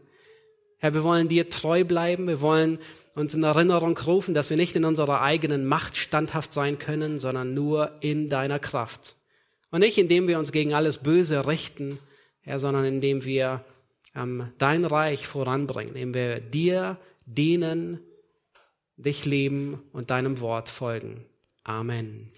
Herr, wir wollen dir treu bleiben, wir wollen uns in Erinnerung rufen, dass wir nicht in unserer eigenen Macht standhaft sein können, sondern nur in deiner Kraft. Und nicht indem wir uns gegen alles Böse richten, Herr, sondern indem wir ähm, dein Reich voranbringen, indem wir dir dienen, dich lieben und deinem Wort folgen. Amen.